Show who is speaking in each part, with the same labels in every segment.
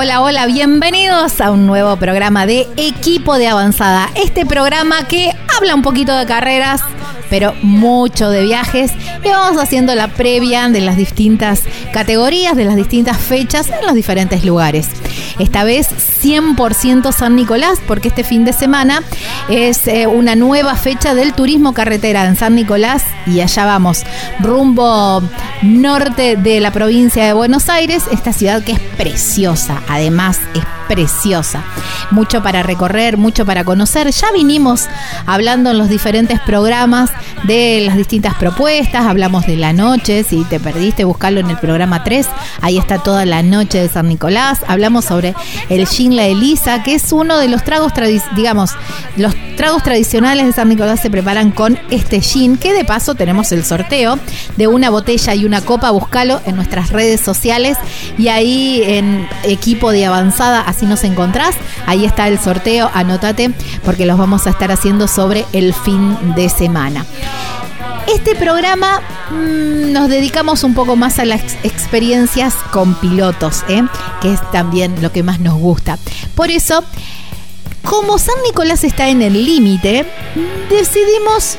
Speaker 1: Hola, hola, bienvenidos a un nuevo programa de Equipo de Avanzada. Este programa que habla un poquito de carreras, pero mucho de viajes. Y vamos haciendo la previa de las distintas categorías, de las distintas fechas en los diferentes lugares. Esta vez 100% San Nicolás, porque este fin de semana es eh, una nueva fecha del turismo carretera en San Nicolás y allá vamos, rumbo norte de la provincia de Buenos Aires, esta ciudad que es preciosa, además es preciosa. Mucho para recorrer, mucho para conocer. Ya vinimos hablando en los diferentes programas de las distintas propuestas, hablamos de la noche, si te perdiste, buscarlo en el programa 3, ahí está toda la noche de San Nicolás. Hablamos sobre el gin la Elisa, que es uno de los tragos, digamos, los tragos tradicionales de San Nicolás se preparan con este gin, que de paso tenemos el sorteo de una botella y una copa, búscalo en nuestras redes sociales y ahí en equipo de avanzada, así nos encontrás, ahí está el sorteo, anótate porque los vamos a estar haciendo sobre el fin de semana. Este programa mm, nos dedicamos un poco más a las ex- experiencias con pilotos, ¿eh? que es también lo que más nos gusta. Por eso, como San Nicolás está en el límite, decidimos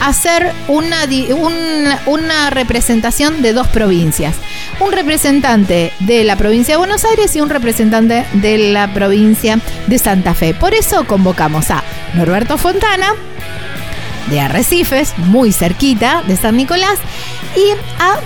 Speaker 1: hacer una, di- un- una representación de dos provincias. Un representante de la provincia de Buenos Aires y un representante de la provincia de Santa Fe. Por eso convocamos a Norberto Fontana, de Arrecifes, muy cerquita de San Nicolás, y a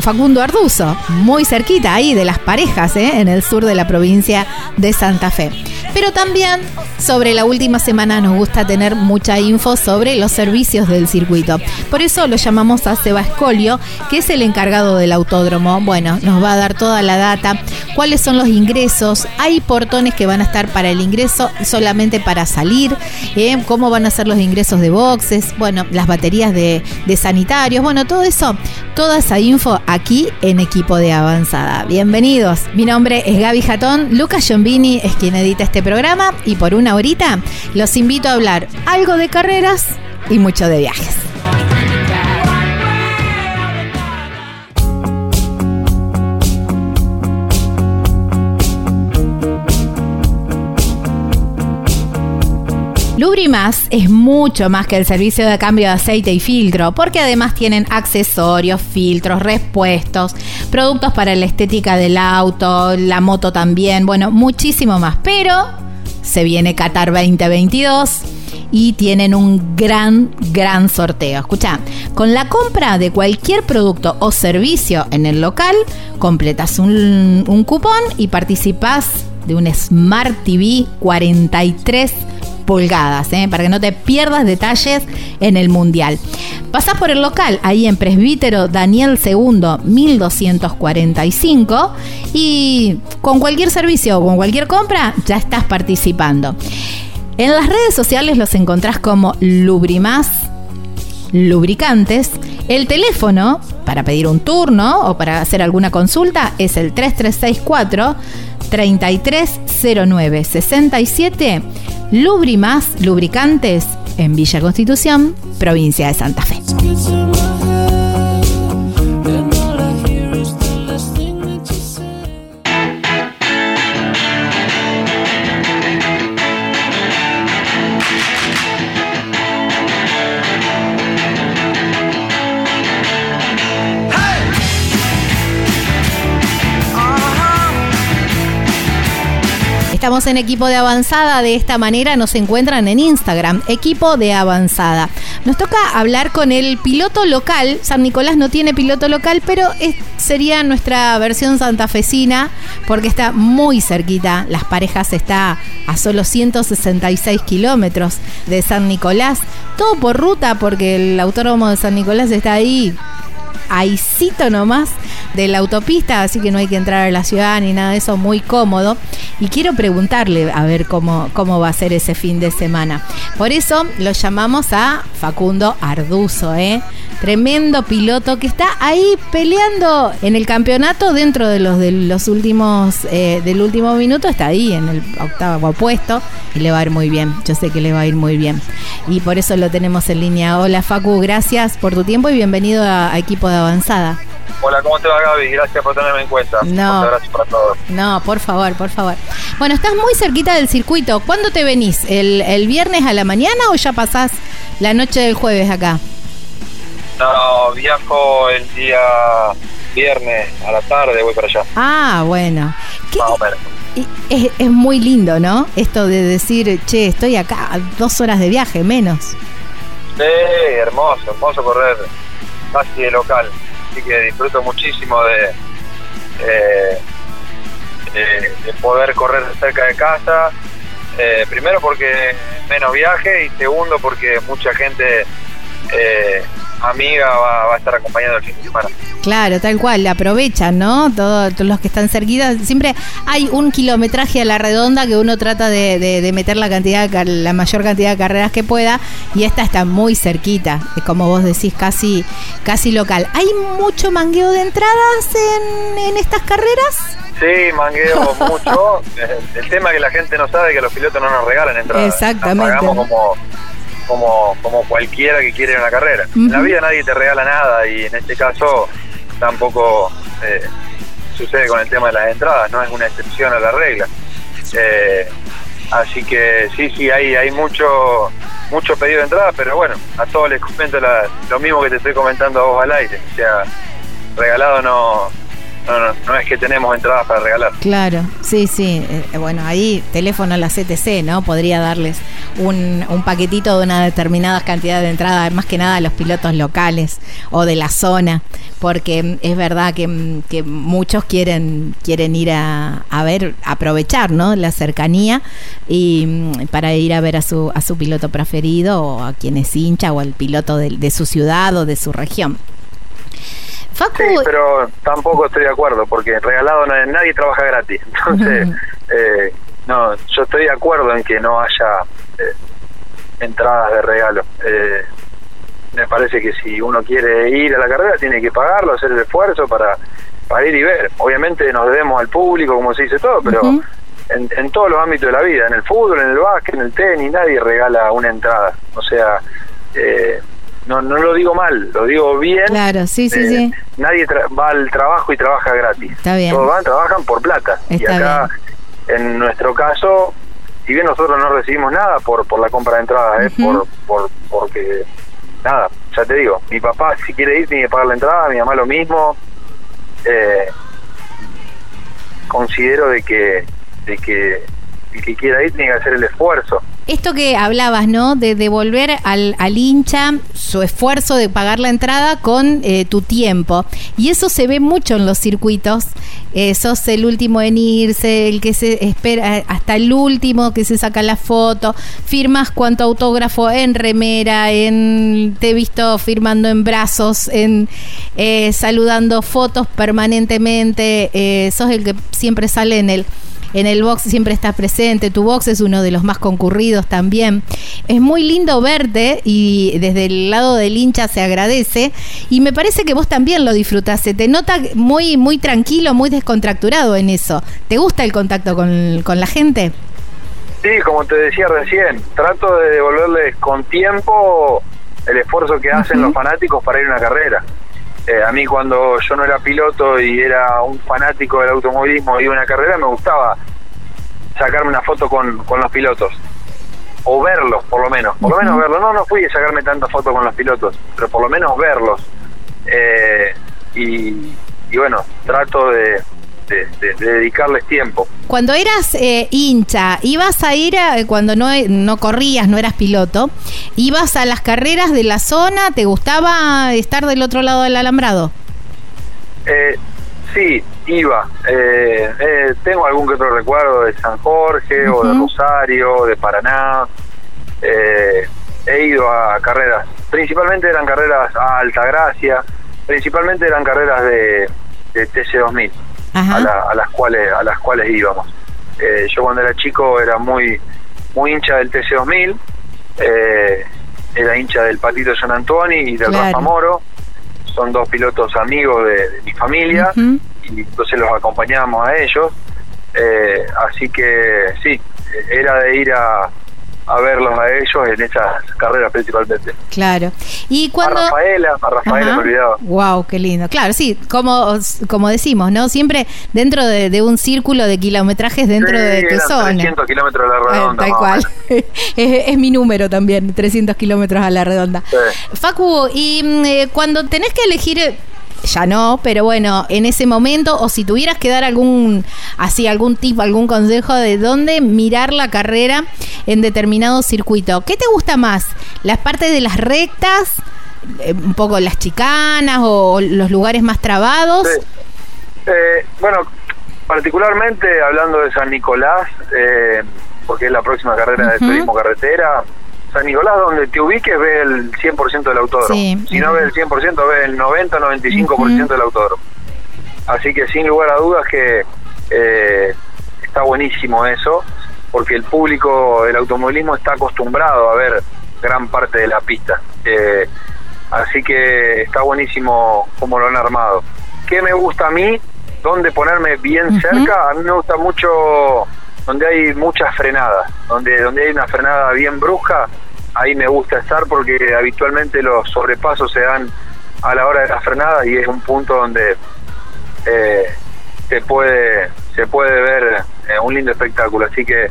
Speaker 1: Facundo Arduzo, muy cerquita ahí de las parejas, ¿eh? en el sur de la provincia de Santa Fe. Pero también sobre la última semana nos gusta tener mucha info sobre los servicios del circuito. Por eso lo llamamos a Seba Escolio, que es el encargado del autódromo. Bueno, nos va a dar toda la data, cuáles son los ingresos, hay portones que van a estar para el ingreso solamente para salir, ¿eh? cómo van a ser los ingresos de boxes, bueno, las baterías de, sanitarios, bueno, todo eso, toda esa info aquí en equipo de avanzada. Bienvenidos, mi nombre es Gaby Jatón, Lucas Giombini es quien edita este programa y por una horita los invito a hablar algo de carreras y mucho de viajes. Es mucho más que el servicio de cambio de aceite y filtro, porque además tienen accesorios, filtros, repuestos, productos para la estética del auto, la moto también, bueno, muchísimo más. Pero se viene Qatar 2022 y tienen un gran, gran sorteo. Escucha, con la compra de cualquier producto o servicio en el local, completas un, un cupón y participas de un Smart TV 43 pulgadas, ¿eh? para que no te pierdas detalles en el Mundial. Pasás por el local, ahí en Presbítero Daniel II 1245 y con cualquier servicio o con cualquier compra ya estás participando. En las redes sociales los encontrás como Lubrimás Lubricantes. El teléfono para pedir un turno o para hacer alguna consulta es el 3364 3309 67 Lubrimás Lubricantes en Villa Constitución, provincia de Santa Fe. Estamos en equipo de avanzada, de esta manera nos encuentran en Instagram, equipo de avanzada. Nos toca hablar con el piloto local, San Nicolás no tiene piloto local, pero sería nuestra versión santafesina, porque está muy cerquita, Las Parejas está a solo 166 kilómetros de San Nicolás, todo por ruta, porque el autódromo de San Nicolás está ahí ahícito nomás de la autopista, así que no hay que entrar a la ciudad ni nada de eso, muy cómodo. Y quiero preguntarle a ver cómo, cómo va a ser ese fin de semana. Por eso lo llamamos a Facundo Arduzo, ¿eh? Tremendo piloto que está ahí peleando en el campeonato dentro de los de los últimos eh, del último minuto, está ahí en el octavo puesto y le va a ir muy bien. Yo sé que le va a ir muy bien. Y por eso lo tenemos en línea. Hola Facu, gracias por tu tiempo y bienvenido a, a equipo de avanzada.
Speaker 2: Hola, ¿cómo te va Gaby? Gracias por tenerme en cuenta.
Speaker 1: No.
Speaker 2: Muchas gracias para todos.
Speaker 1: No, por favor, por favor. Bueno, estás muy cerquita del circuito. ¿Cuándo te venís? ¿El, el viernes a la mañana o ya pasás la noche del jueves acá?
Speaker 2: No, viajo el día viernes a la tarde, voy para allá,
Speaker 1: Ah, bueno. ¿Qué-
Speaker 2: más o menos.
Speaker 1: y es, es muy lindo, ¿no? Esto de decir, che, estoy acá, dos horas de viaje, menos.
Speaker 2: Sí, hermoso, hermoso correr casi de local. Así que disfruto muchísimo de, eh, de, de poder correr cerca de casa. Eh, primero porque menos viaje y segundo porque mucha gente eh, amiga va, va a estar acompañando el fin de semana.
Speaker 1: Claro, tal cual, aprovechan, ¿no? Todo- Todos los que están cerquitas. Siempre hay un kilometraje a la redonda que uno trata de, de- de meter la cantidad, la mayor cantidad de carreras que pueda, y esta está muy cerquita, es como vos decís, casi, casi local. ¿Hay mucho mangueo de entradas en, en estas carreras?
Speaker 2: Sí, mangueo mucho. El, el tema es que la gente no sabe que los pilotos no nos regalan entradas.
Speaker 1: Exactamente.
Speaker 2: Las pagamos como, como, como cualquiera que quiere una carrera. En la vida nadie te regala nada y en este caso tampoco eh, sucede con el tema de las entradas, no es una excepción a la regla. Eh, así que sí, sí, hay, hay mucho mucho pedido de entradas, pero bueno, a todos les comento la- lo mismo que te estoy comentando a vos al aire. O sea, regalado no, no, no, no es que tenemos entradas para regalar.
Speaker 1: Claro, sí, sí. Eh, bueno, ahí teléfono a la CTC, ¿no? Podría darles un, un paquetito de una determinada cantidad de entradas, más que nada a los pilotos locales o de la zona, porque mm, es verdad que, mm, que muchos quieren, quieren ir a, a ver, aprovechar, ¿no? La cercanía y mm, para ir a ver a su, a su piloto preferido o a quien es hincha o al piloto de, de su ciudad o de su región. Facu,
Speaker 2: Sí, pero tampoco estoy de acuerdo, porque regalado na- nadie trabaja gratis. Entonces, eh, no, yo estoy de acuerdo en que no haya eh, entradas de regalo. Eh, me parece que si uno quiere ir a la carrera, tiene que pagarlo, hacer el esfuerzo para, para ir y ver. Obviamente nos debemos al público, como se dice todo, pero en, en todos los ámbitos de la vida, en el fútbol, en el básquet, en el tenis, nadie regala una entrada. O sea, eh, no, no lo digo mal, lo digo bien.
Speaker 1: Claro, sí, sí,
Speaker 2: Eh,
Speaker 1: sí.
Speaker 2: Nadie tra- va al trabajo y trabaja gratis.
Speaker 1: Está bien.
Speaker 2: Todos van, trabajan por plata. y acá, en nuestro caso, si bien nosotros no recibimos nada por, por la compra de entradas, es
Speaker 1: Ujú.
Speaker 2: por, por porque, nada, ya te digo, mi papá si quiere ir tiene que pagar la entrada, mi mamá lo mismo. Eh, considero de que, de que el que quiera ir tiene que hacer el esfuerzo.
Speaker 1: Esto que hablabas, ¿no? De devolver al, al hincha su esfuerzo de pagar la entrada con eh, tu tiempo. Y eso se ve mucho en los circuitos. Eh, sos el último en irse, el que se espera eh, hasta el último, que se saca la foto. Firmas cuanto autógrafo en remera, en te he visto firmando en brazos, en eh, saludando fotos permanentemente. Eh, sos el que siempre sale en el en el box siempre estás presente, tu box es uno de los más concurridos también. Es muy lindo verte y desde el lado del hincha se agradece y me parece que vos también lo disfrutás, se te nota muy muy tranquilo, muy descontracturado en eso. ¿Te gusta el contacto con, con la gente?
Speaker 2: Sí, como te decía recién, trato de devolverles con tiempo el esfuerzo que hacen los fanáticos para ir a una carrera. Eh, a mí cuando yo no era piloto y era un fanático del automovilismo y una carrera, me gustaba sacarme una foto con, con los pilotos. O verlos, por lo menos. Por lo menos verlos. No, no fui a sacarme tantas fotos con los pilotos, pero por lo menos verlos. Eh, y, y bueno, trato de, de- de- de dedicarles tiempo.
Speaker 1: Cuando eras eh, hincha, ibas a ir, a- cuando no, no corrías, no eras piloto, ibas a las carreras de la zona, ¿te gustaba estar del otro lado del alambrado?
Speaker 2: Eh, sí, iba. Eh, eh, tengo algún que otro recuerdo de San Jorge o de. Rosario, de Paraná. Eh, he ido a carreras, principalmente eran carreras a Altagracia, principalmente eran carreras de, de TC2000,
Speaker 1: Ajá.
Speaker 2: A, la- a las cuales a las cuales íbamos. Eh, yo cuando era chico era muy muy hincha del TC2000, eh, era hincha del Patito San Antoni y del
Speaker 1: Claro.
Speaker 2: Rafa Moro. Son dos pilotos amigos de, de mi familia y entonces los acompañábamos a ellos. Eh, así que sí, era de ir a, a verlos a ellos en esas carreras principalmente.
Speaker 1: Claro. Y cuando...
Speaker 2: A Rafaela, a Rafaela me olvidaba.
Speaker 1: Wow, qué lindo. Claro, sí, como, como decimos, ¿no? Siempre dentro de, de un círculo de kilometrajes dentro
Speaker 2: Sí,
Speaker 1: de tu zona.
Speaker 2: 300 kilómetros a la
Speaker 1: Eh,
Speaker 2: redonda.
Speaker 1: tal cual. es, es mi número también, 300 kilómetros a la redonda.
Speaker 2: Sí.
Speaker 1: Facu, y mm, eh, cuando tenés que elegir, eh, ya no, pero bueno, en ese momento, o si tuvieras que dar algún, así, algún tip, algún consejo de dónde mirar la carrera en determinado circuito, ¿qué te gusta más? ¿Las partes de las rectas? eh, un poco las chicanas o los lugares más trabados.
Speaker 2: Sí. Eh, bueno, particularmente hablando de San Nicolás, eh, porque es la próxima carrera de
Speaker 1: Ujú.
Speaker 2: turismo carretera, San Nicolás donde te ubiques ve el 100% del autódromo.
Speaker 1: Sí,
Speaker 2: si no ve el 100%, ve el 90-95% del autódromo. Así que sin lugar a dudas que eh, está buenísimo eso, porque el público del automovilismo está acostumbrado a ver gran parte de la pista. Eh, así que está buenísimo como lo han armado. ¿Qué me gusta a mí? ¿Dónde ponerme bien cerca? A mí me gusta mucho donde hay muchas frenadas, donde, donde hay una frenada bien brusca, ahí me gusta estar porque habitualmente los sobrepasos se dan a la hora de la frenada y es un punto donde eh, se puede se puede ver eh, un lindo espectáculo. Así que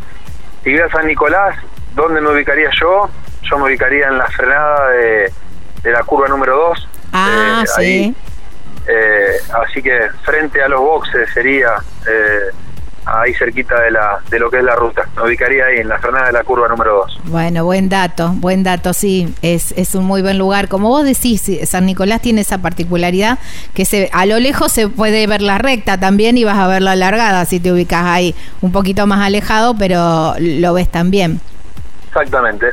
Speaker 2: si voy a San Nicolás, ¿dónde me ubicaría yo? Yo me ubicaría en la frenada de, de la curva número 2.
Speaker 1: Ah, sí.
Speaker 2: Eh, así que frente a los boxes sería eh, ahí cerquita de la de lo que es la ruta. Me ubicaría ahí en la frenada de la curva número 2.
Speaker 1: Bueno, buen dato, buen dato, sí, es, es un muy buen lugar. Como vos decís, San Nicolás tiene esa particularidad que se, a lo lejos se puede ver la recta también y vas a ver la alargada si te ubicas ahí un poquito más alejado, pero lo ves también.
Speaker 2: Exactamente.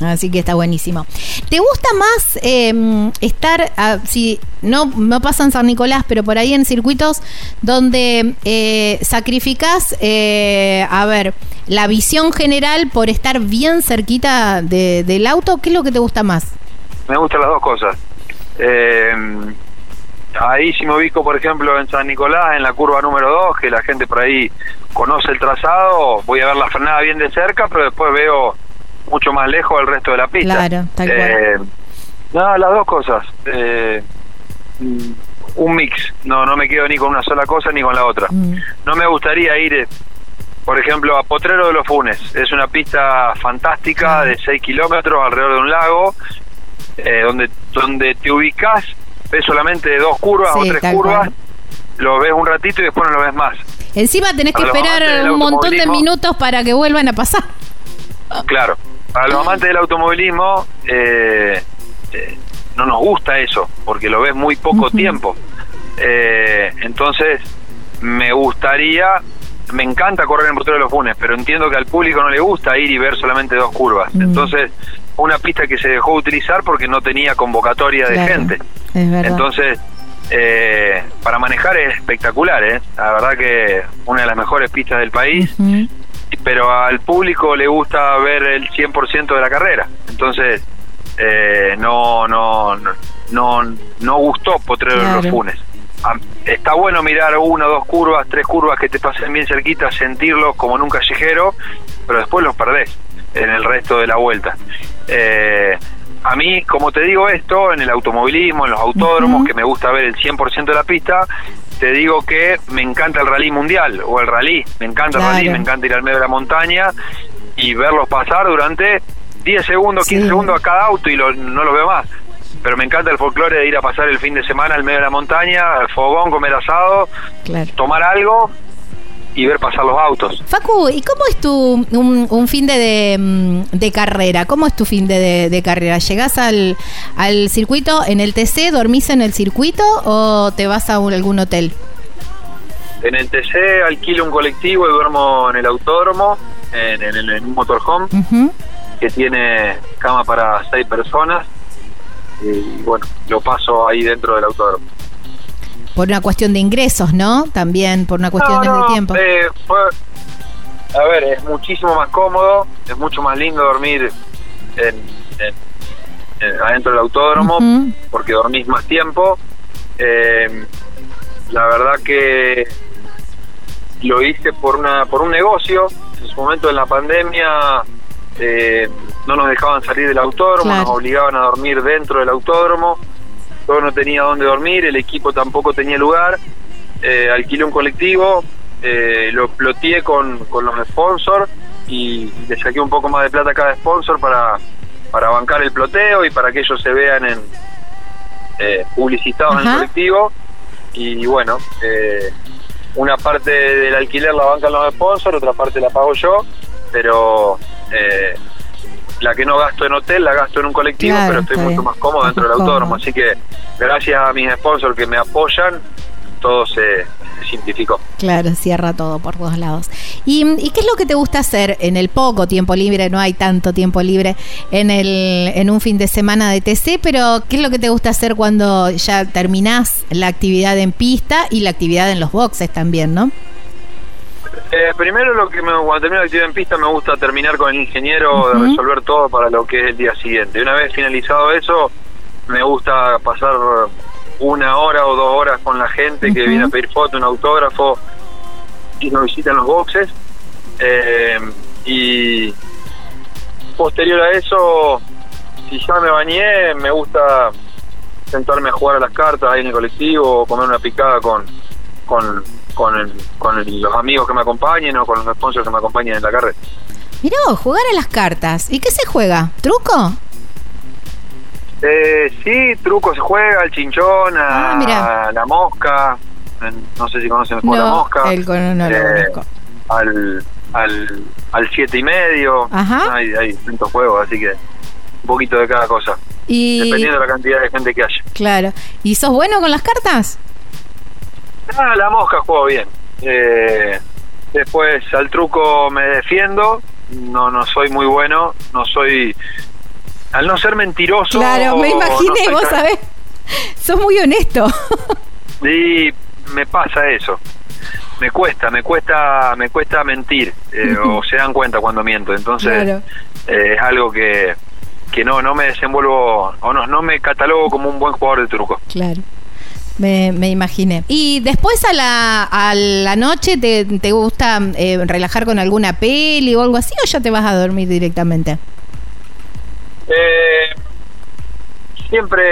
Speaker 1: Así que está buenísimo. ¿Te gusta más eh, estar, ah, si no, no pasa en San Nicolás, pero por ahí en circuitos donde eh, sacrificás, eh, a ver, la visión general por estar bien cerquita de- del auto? ¿Qué es lo que te gusta más?
Speaker 2: Me gustan las dos cosas. Eh, ahí si me ubico, por ejemplo, en San Nicolás, en la curva número 2, que la gente por ahí conoce el trazado, voy a ver la frenada bien de cerca, pero después veo mucho más lejos el resto de la pista.
Speaker 1: Claro, tal cual.
Speaker 2: Eh, no, las dos cosas. Eh, mm, un mix. No, no me quedo ni con una sola cosa ni con la otra.
Speaker 1: Mm.
Speaker 2: No me gustaría ir, eh, por ejemplo, a Potrero de los Funes. Es una pista fantástica de 6 kilómetros alrededor de un lago, eh, donde, donde te ubicas, ves solamente dos curvas
Speaker 1: Sí,
Speaker 2: o tres curvas,
Speaker 1: cual.
Speaker 2: lo ves un ratito y después no lo ves más.
Speaker 1: Encima tenés que esperar
Speaker 2: del
Speaker 1: un montón de minutos para que vuelvan a pasar.
Speaker 2: Claro, para los amantes del automovilismo eh, eh, no nos gusta eso, porque lo ves muy poco tiempo. Eh, entonces, me gustaría, me encanta correr en Potrero de los Funes, pero entiendo que al público no le gusta ir y ver solamente dos curvas.
Speaker 1: Mm.
Speaker 2: Entonces, una pista que se dejó utilizar porque no tenía convocatoria de gente. Entonces, eh, para manejar es espectacular, ¿eh? La verdad que una de las mejores pistas del país. Pero al público le gusta ver el 100% de la carrera. Entonces, eh, no, no, no, no, no gustó Potrero de
Speaker 1: Claro.
Speaker 2: los Funes. Está bueno mirar una, dos curvas, tres curvas que te pasen bien cerquita, sentirlos como en un callejero, pero después los perdés en el resto de la vuelta. Eh, a mí, como te digo esto, en el automovilismo, en los autódromos, que me gusta ver el 100% de la pista, te digo que me encanta el rally mundial o el rally. Me encanta el rally, me encanta ir al medio de la montaña y verlos pasar durante 10 segundos, 15
Speaker 1: Sí.
Speaker 2: segundos a cada auto y lo- no lo veo más. pero me encanta el folclore de ir a pasar el fin de semana al medio de la montaña, al fogón, comer asado,
Speaker 1: Claro.
Speaker 2: tomar algo y ver pasar los autos.
Speaker 1: Facu, ¿y cómo es tu un, un fin de, de, mm, de carrera? ¿Cómo es tu fin de, de- de carrera? ¿Llegás al, al circuito en el TC, dormís en el circuito o te vas a un- algún hotel?
Speaker 2: En el TC alquilo un colectivo y duermo en el autódromo, en, en- en un motorhome que tiene cama para seis personas y bueno, lo paso ahí dentro del autódromo.
Speaker 1: Por una cuestión de ingresos, ¿no? También por una cuestión
Speaker 2: No, no,
Speaker 1: de tiempo.
Speaker 2: eh, fue- a ver, es muchísimo más cómodo, es mucho más lindo dormir en, en- en- adentro del autódromo porque dormís más tiempo. Eh, la verdad que lo hice por una por un negocio. En su momento en la pandemia eh, no nos dejaban salir del autódromo,
Speaker 1: Claro.
Speaker 2: nos obligaban a dormir dentro del autódromo. Yo no tenía dónde dormir, el equipo tampoco tenía lugar. Eh, alquilé un colectivo, eh, lo ploteé con, con los sponsors y le saqué un poco más de plata a cada sponsor para, para bancar el ploteo y para que ellos se vean en eh, publicitados en el colectivo. Y bueno, eh, una parte del alquiler la bancan los sponsors, otra parte la pago yo, pero eh, la que no gasto en hotel la gasto en un colectivo,
Speaker 1: Claro,
Speaker 2: pero estoy mucho
Speaker 1: bien.
Speaker 2: más cómodo dentro del autódromo. Así que gracias a mis sponsors que me apoyan, todo se, simplificó.
Speaker 1: Claro, cierra todo por dos lados. ¿Y, y qué es lo que te gusta hacer en el poco tiempo libre? No hay tanto tiempo libre en, el, en un fin de semana de TC, pero ¿qué es lo que te gusta hacer cuando ya terminás la actividad en pista y la actividad en los boxes también, no?
Speaker 2: Eh, primero, lo que me, cuando termino la actividad en pista, me gusta terminar con el ingeniero de resolver todo para lo que es el día siguiente. Una vez finalizado eso, me gusta pasar una hora o dos horas con la gente que viene a pedir foto, un autógrafo y nos visitan los boxes. Eh, y posterior a eso, si ya me bañé, me gusta sentarme a jugar a las cartas ahí en el colectivo o comer una picada con con, con, el- con el- los amigos que me acompañen o con los sponsors que me acompañen en la carrera.
Speaker 1: Mirá, vos, jugar a las cartas. ¿Y qué se juega? ¿Truco?
Speaker 2: Eh, sí, truco se juega, el chinchón, a,
Speaker 1: Ah,
Speaker 2: a la mosca, no sé si conocen el juego de la
Speaker 1: No,
Speaker 2: mosca.
Speaker 1: el no lo
Speaker 2: Eh, al, al, al siete y medio,
Speaker 1: Ajá.
Speaker 2: hay, hay distintos juegos, así que un poquito de cada cosa,
Speaker 1: Y,
Speaker 2: dependiendo de la cantidad de gente que haya.
Speaker 1: claro. ¿Y sos bueno con las cartas?
Speaker 2: Ah, la mosca juego bien. Eh, después al truco me defiendo. No, no soy muy bueno. No soy. Al no ser mentiroso.
Speaker 1: Claro, me
Speaker 2: no
Speaker 1: imaginé,
Speaker 2: soy
Speaker 1: vos
Speaker 2: tan-
Speaker 1: sabés. Sos muy honesto.
Speaker 2: Sí, me pasa eso. Me cuesta, me cuesta, me cuesta mentir. eh, o se dan cuenta cuando miento. Entonces
Speaker 1: Claro.
Speaker 2: eh, es algo que que no no me desenvuelvo o no no me catalogo como un buen jugador de truco.
Speaker 1: Claro. Me, me imaginé. ¿Y después a la, a la noche te, te gusta eh, relajar con alguna peli o algo así o ya te vas a dormir directamente?
Speaker 2: Eh, siempre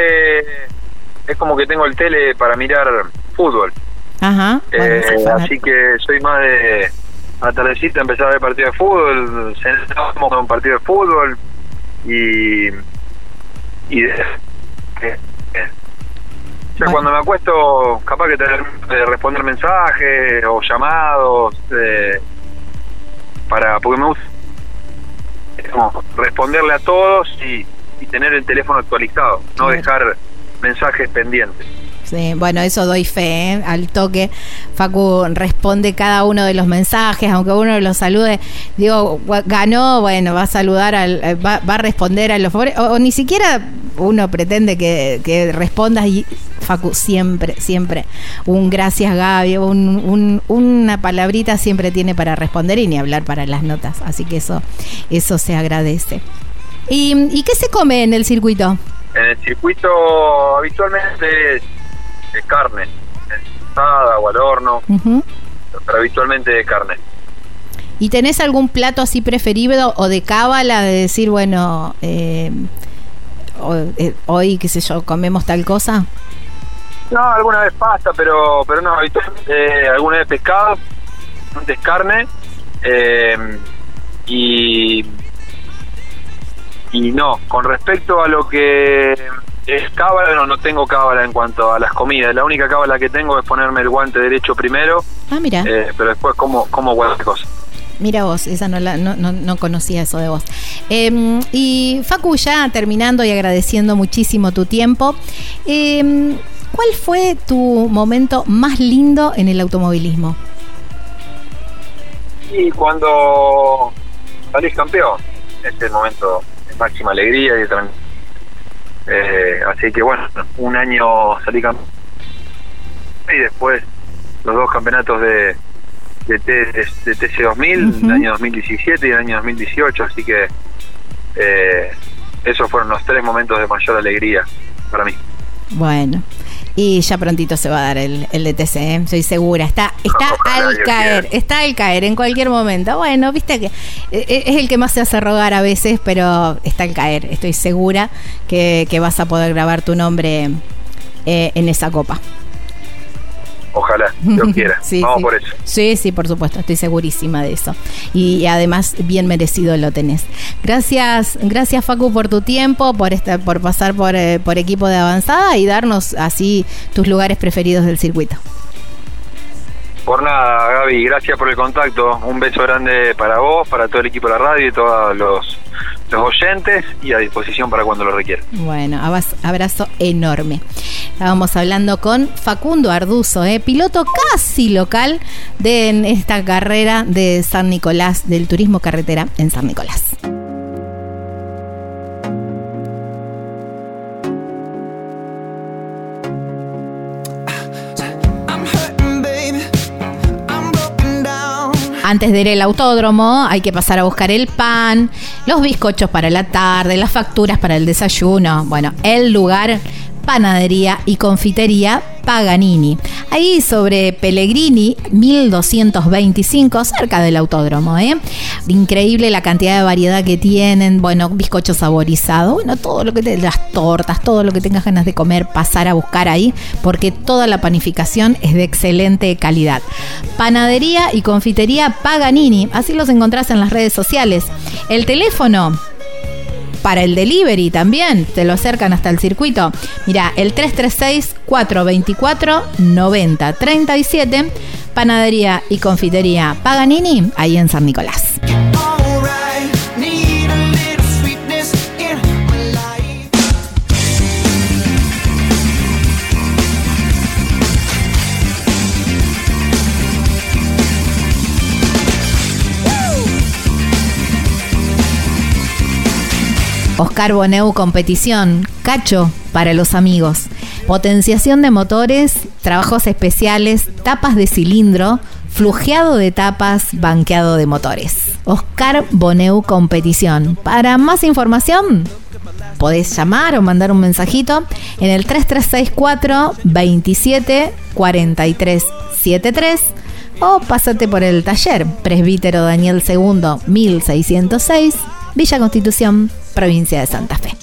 Speaker 2: es como que tengo el tele para mirar fútbol.
Speaker 1: Ajá.
Speaker 2: Eh, así que soy más de a tardecita empezar a ver partido de fútbol, cenamos con un partido de fútbol y y de-
Speaker 1: Bueno.
Speaker 2: cuando me acuesto, capaz que tener de responder mensajes o llamados eh, para porque me gusta como responderle a todos y, y tener el teléfono actualizado, no dejar mensajes pendientes.
Speaker 1: Bueno, eso doy fe, ¿eh? al toque. Facu responde cada uno de los mensajes, aunque uno los salude. Digo, ganó, bueno, va a saludar, al, eh, va, va a responder a los favores. O, ni siquiera uno pretende que, que respondas y Facu siempre, siempre. Un gracias Gaby, un- una palabrita siempre tiene para responder y ni hablar para las notas. Así que eso, eso se agradece. ¿Y, y qué se come en el circuito?
Speaker 2: En el circuito habitualmente es carne, asada o al horno, pero habitualmente de carne.
Speaker 1: ¿Y tenés algún plato así preferido o de cábala de decir, bueno, eh, eh, hoy, qué sé yo, comemos tal cosa?
Speaker 2: No, alguna vez pasta, pero pero no, habitualmente eh, alguna vez pescado, antes carne eh, y y no, con respecto a lo que Es cábala, no, no tengo cábala en cuanto a las comidas. La única cábala que tengo es ponerme el guante derecho primero,
Speaker 1: Ah, mira.
Speaker 2: eh, pero después como, como cualquier cosa.
Speaker 1: Mira vos, esa no, la, no, no, no conocía eso de vos. Eh, y Facu, ya terminando y agradeciendo muchísimo tu tiempo, eh, ¿cuál fue tu momento más lindo en el automovilismo?
Speaker 2: Y cuando salís campeón, es el momento de máxima alegría y tran- eh, así que bueno, un año salí campeón y después los dos campeonatos de de, T- de TC2000,
Speaker 1: Ujú.
Speaker 2: el año 2017 y el año 2018, así que eh, esos fueron los tres momentos de mayor alegría para mí.
Speaker 1: Bueno, y ya prontito se va a dar el, el DTC, ¿eh? estoy segura. Está, está
Speaker 2: Ojalá
Speaker 1: al caer,
Speaker 2: quiera.
Speaker 1: está al caer en cualquier momento. Bueno, viste que eh, es el que más se hace rogar a veces, pero está al caer. Estoy segura que, que vas a poder grabar tu nombre eh, en esa copa.
Speaker 2: Ojalá, Dios quiera.
Speaker 1: Sí,
Speaker 2: Vamos
Speaker 1: sí.
Speaker 2: por eso.
Speaker 1: Sí, sí, por supuesto, estoy segurísima de eso. Y, además bien merecido lo tenés. Gracias, gracias Facu por tu tiempo, por esta, por pasar por, eh, por equipo de avanzada y darnos así tus lugares preferidos del circuito.
Speaker 2: Por nada, Gaby, gracias por el contacto. Un beso grande para vos, para todo el equipo de la radio y todos los, los oyentes y a disposición para cuando lo requieran.
Speaker 1: Bueno, abrazo enorme. Estábamos hablando con Facundo Arduzo, eh, piloto casi local de esta carrera de San Nicolás, del turismo carretera en San Nicolás. Antes de ir al autódromo hay que pasar a buscar el pan, los bizcochos para la tarde, las facturas para el desayuno. Bueno, el lugar, panadería y confitería Paganini. Ahí sobre Pellegrini, 1225, cerca del autódromo. ¿eh? Increíble la cantidad de variedad que tienen. Bueno, bizcocho saborizado, bueno, todo lo que te, las tortas, todo lo que tengas ganas de comer, pasar a buscar ahí, porque toda la panificación es de excelente calidad. Panadería y confitería Paganini, así los encontrás en las redes sociales. El teléfono para el delivery también, te lo acercan hasta el circuito. Mira, el 336-424-9037, panadería y confitería Paganini, ahí en San Nicolás. Oscar Boneu Competición, Cacho para los amigos, potenciación de motores, trabajos especiales, tapas de cilindro, flujeado de tapas, banqueado de motores. Oscar Boneu Competición. Para más información, podés llamar o mandar un mensajito en el 3364 27 43 73 o pásate por el taller Presbítero Daniel II 1606 Villa Constitución, provincia de Santa Fe.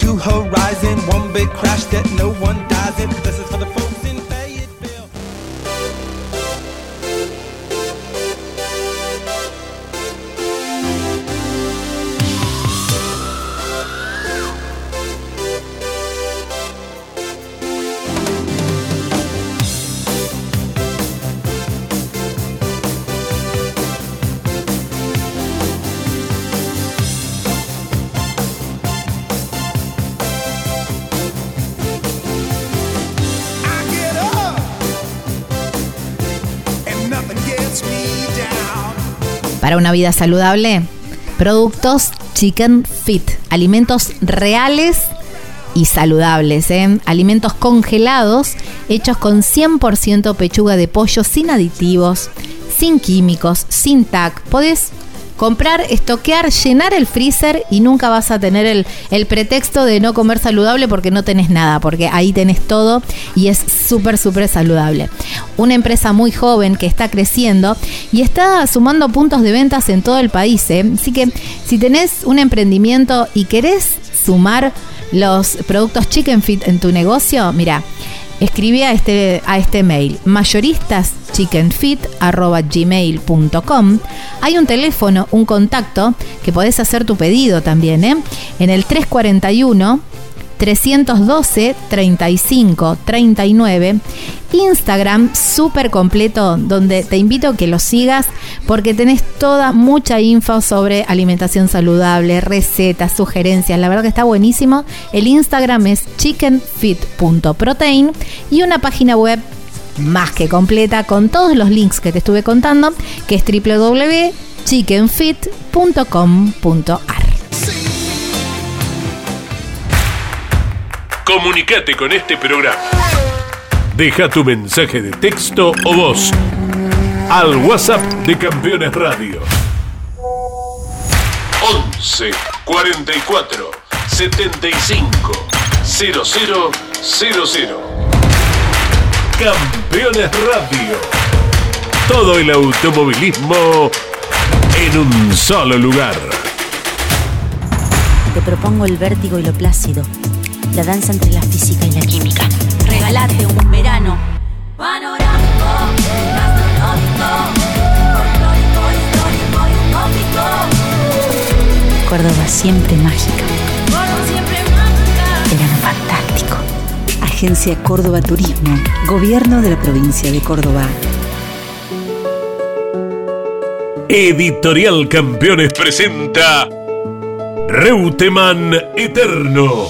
Speaker 1: Para una vida saludable, productos Chicken Fit, alimentos reales y saludables, ¿eh? alimentos congelados hechos con 100% pechuga de pollo sin aditivos, sin químicos, sin TAC. Podés comprar, estoquear, llenar el freezer y nunca vas a tener el, el pretexto de no comer saludable porque no tenés nada, porque ahí tenés todo y es súper, súper saludable. Una empresa muy joven que está creciendo y está sumando puntos de ventas en todo el país. ¿eh? Así que si tenés un emprendimiento y querés sumar los productos Chicken Fit en tu negocio, mira, escribí a este, a este mail, mayoristaschickenfit.gmail.com. Hay un teléfono, un contacto, que podés hacer tu pedido también, ¿eh? En el 341 312 35 39. Instagram súper completo donde te invito a que lo sigas porque tenés toda mucha info sobre alimentación saludable, recetas, sugerencias. La verdad que está buenísimo. El Instagram es chickenfit.protein y una página web más que completa con todos los links que te estuve contando que es www.chickenfit.com.ar.
Speaker 3: Comunicate con este programa. Deja tu mensaje de texto o voz al WhatsApp de Campeones Radio. 11 44 75 00 00. Campeones Radio. Todo el automovilismo en un solo lugar.
Speaker 4: Te propongo el vértigo y lo plácido, la danza entre la física y la química. Regalate un verano panorámico, gastronómico, folclórico, histórico y utópico. Córdoba siempre mágica. Verano fantástico.
Speaker 5: Agencia Córdoba Turismo, Gobierno de la provincia de Córdoba.
Speaker 3: Editorial Campeones presenta Reutemann Eterno.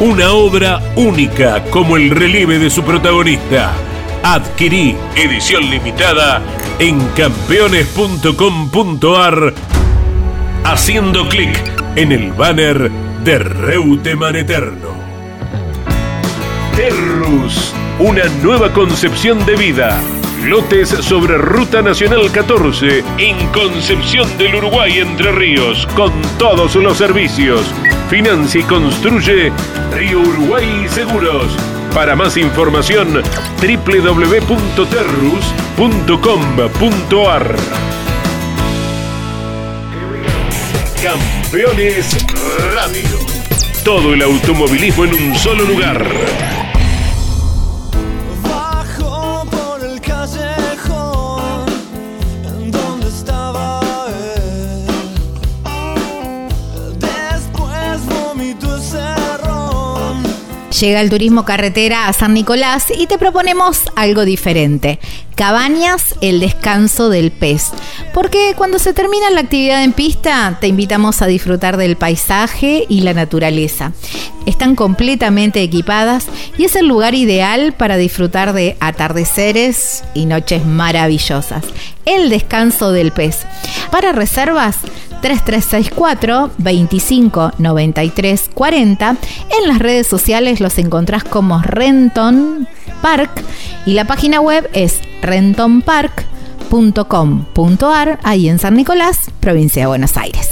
Speaker 3: una obra única como el relieve de su protagonista. Adquirí edición limitada en campeones.com.ar haciendo clic en el banner de Reutemann Eterno. Terrus, una nueva concepción de vida. Lotes sobre Ruta Nacional 14 en Concepción del Uruguay Entre Ríos con todos los servicios. Financia y construye Río Uruguay Seguros. Para más información www.terrus.com.ar Campeones Radio. Todo el automovilismo en un solo lugar.
Speaker 1: Llega el turismo carretera a San Nicolás y te proponemos algo diferente. Cabañas, el descanso del pez. Porque cuando se termina la actividad en pista, te invitamos a disfrutar del paisaje y la naturaleza. Están completamente equipadas y es el lugar ideal para disfrutar de atardeceres y noches maravillosas. El descanso del pez. Para reservas, 3364 25 93 40. En las redes sociales los encontrás como Renton Park y la página web es rentonpark.com.ar, ahí en San Nicolás, provincia de Buenos Aires.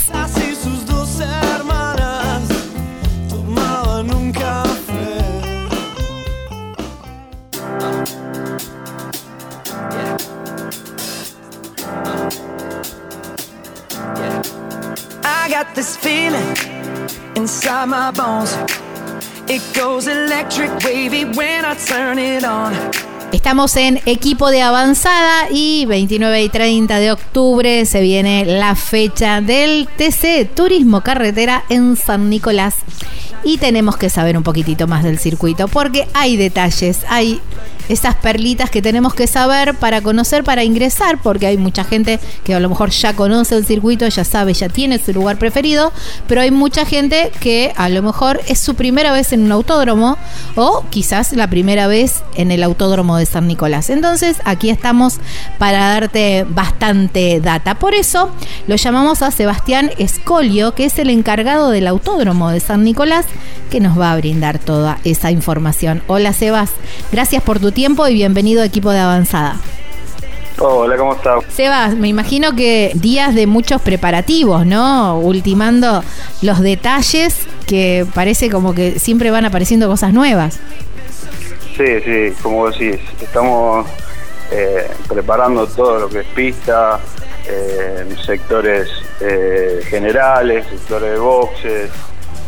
Speaker 1: Estamos en equipo de avanzada y 29 y 30 de octubre se viene la fecha del TC Turismo Carretera en San Nicolás. Y tenemos que saber un poquitito más del circuito porque hay detalles, hay esas perlitas que tenemos que saber para conocer, para ingresar, porque hay mucha gente que a lo mejor ya conoce el circuito, ya sabe, ya tiene su lugar preferido, pero hay mucha gente que a lo mejor es su primera vez en un autódromo o quizás la primera vez en el autódromo de San Nicolás. Entonces aquí estamos para darte bastante data. Por eso lo llamamos a Sebastián Escolio, que es el encargado del autódromo de San Nicolás, que nos va a brindar toda esa información. Hola Sebas, gracias por tu tiempo y bienvenido a equipo de avanzada.
Speaker 6: Hola, ¿cómo estás?
Speaker 1: Sebas, me imagino que días de muchos preparativos, ¿no? Ultimando los detalles que parece como que siempre van apareciendo cosas nuevas.
Speaker 6: Sí, sí, como decís, estamos eh, preparando todo lo que es pista, eh, sectores eh, generales, sectores de boxes,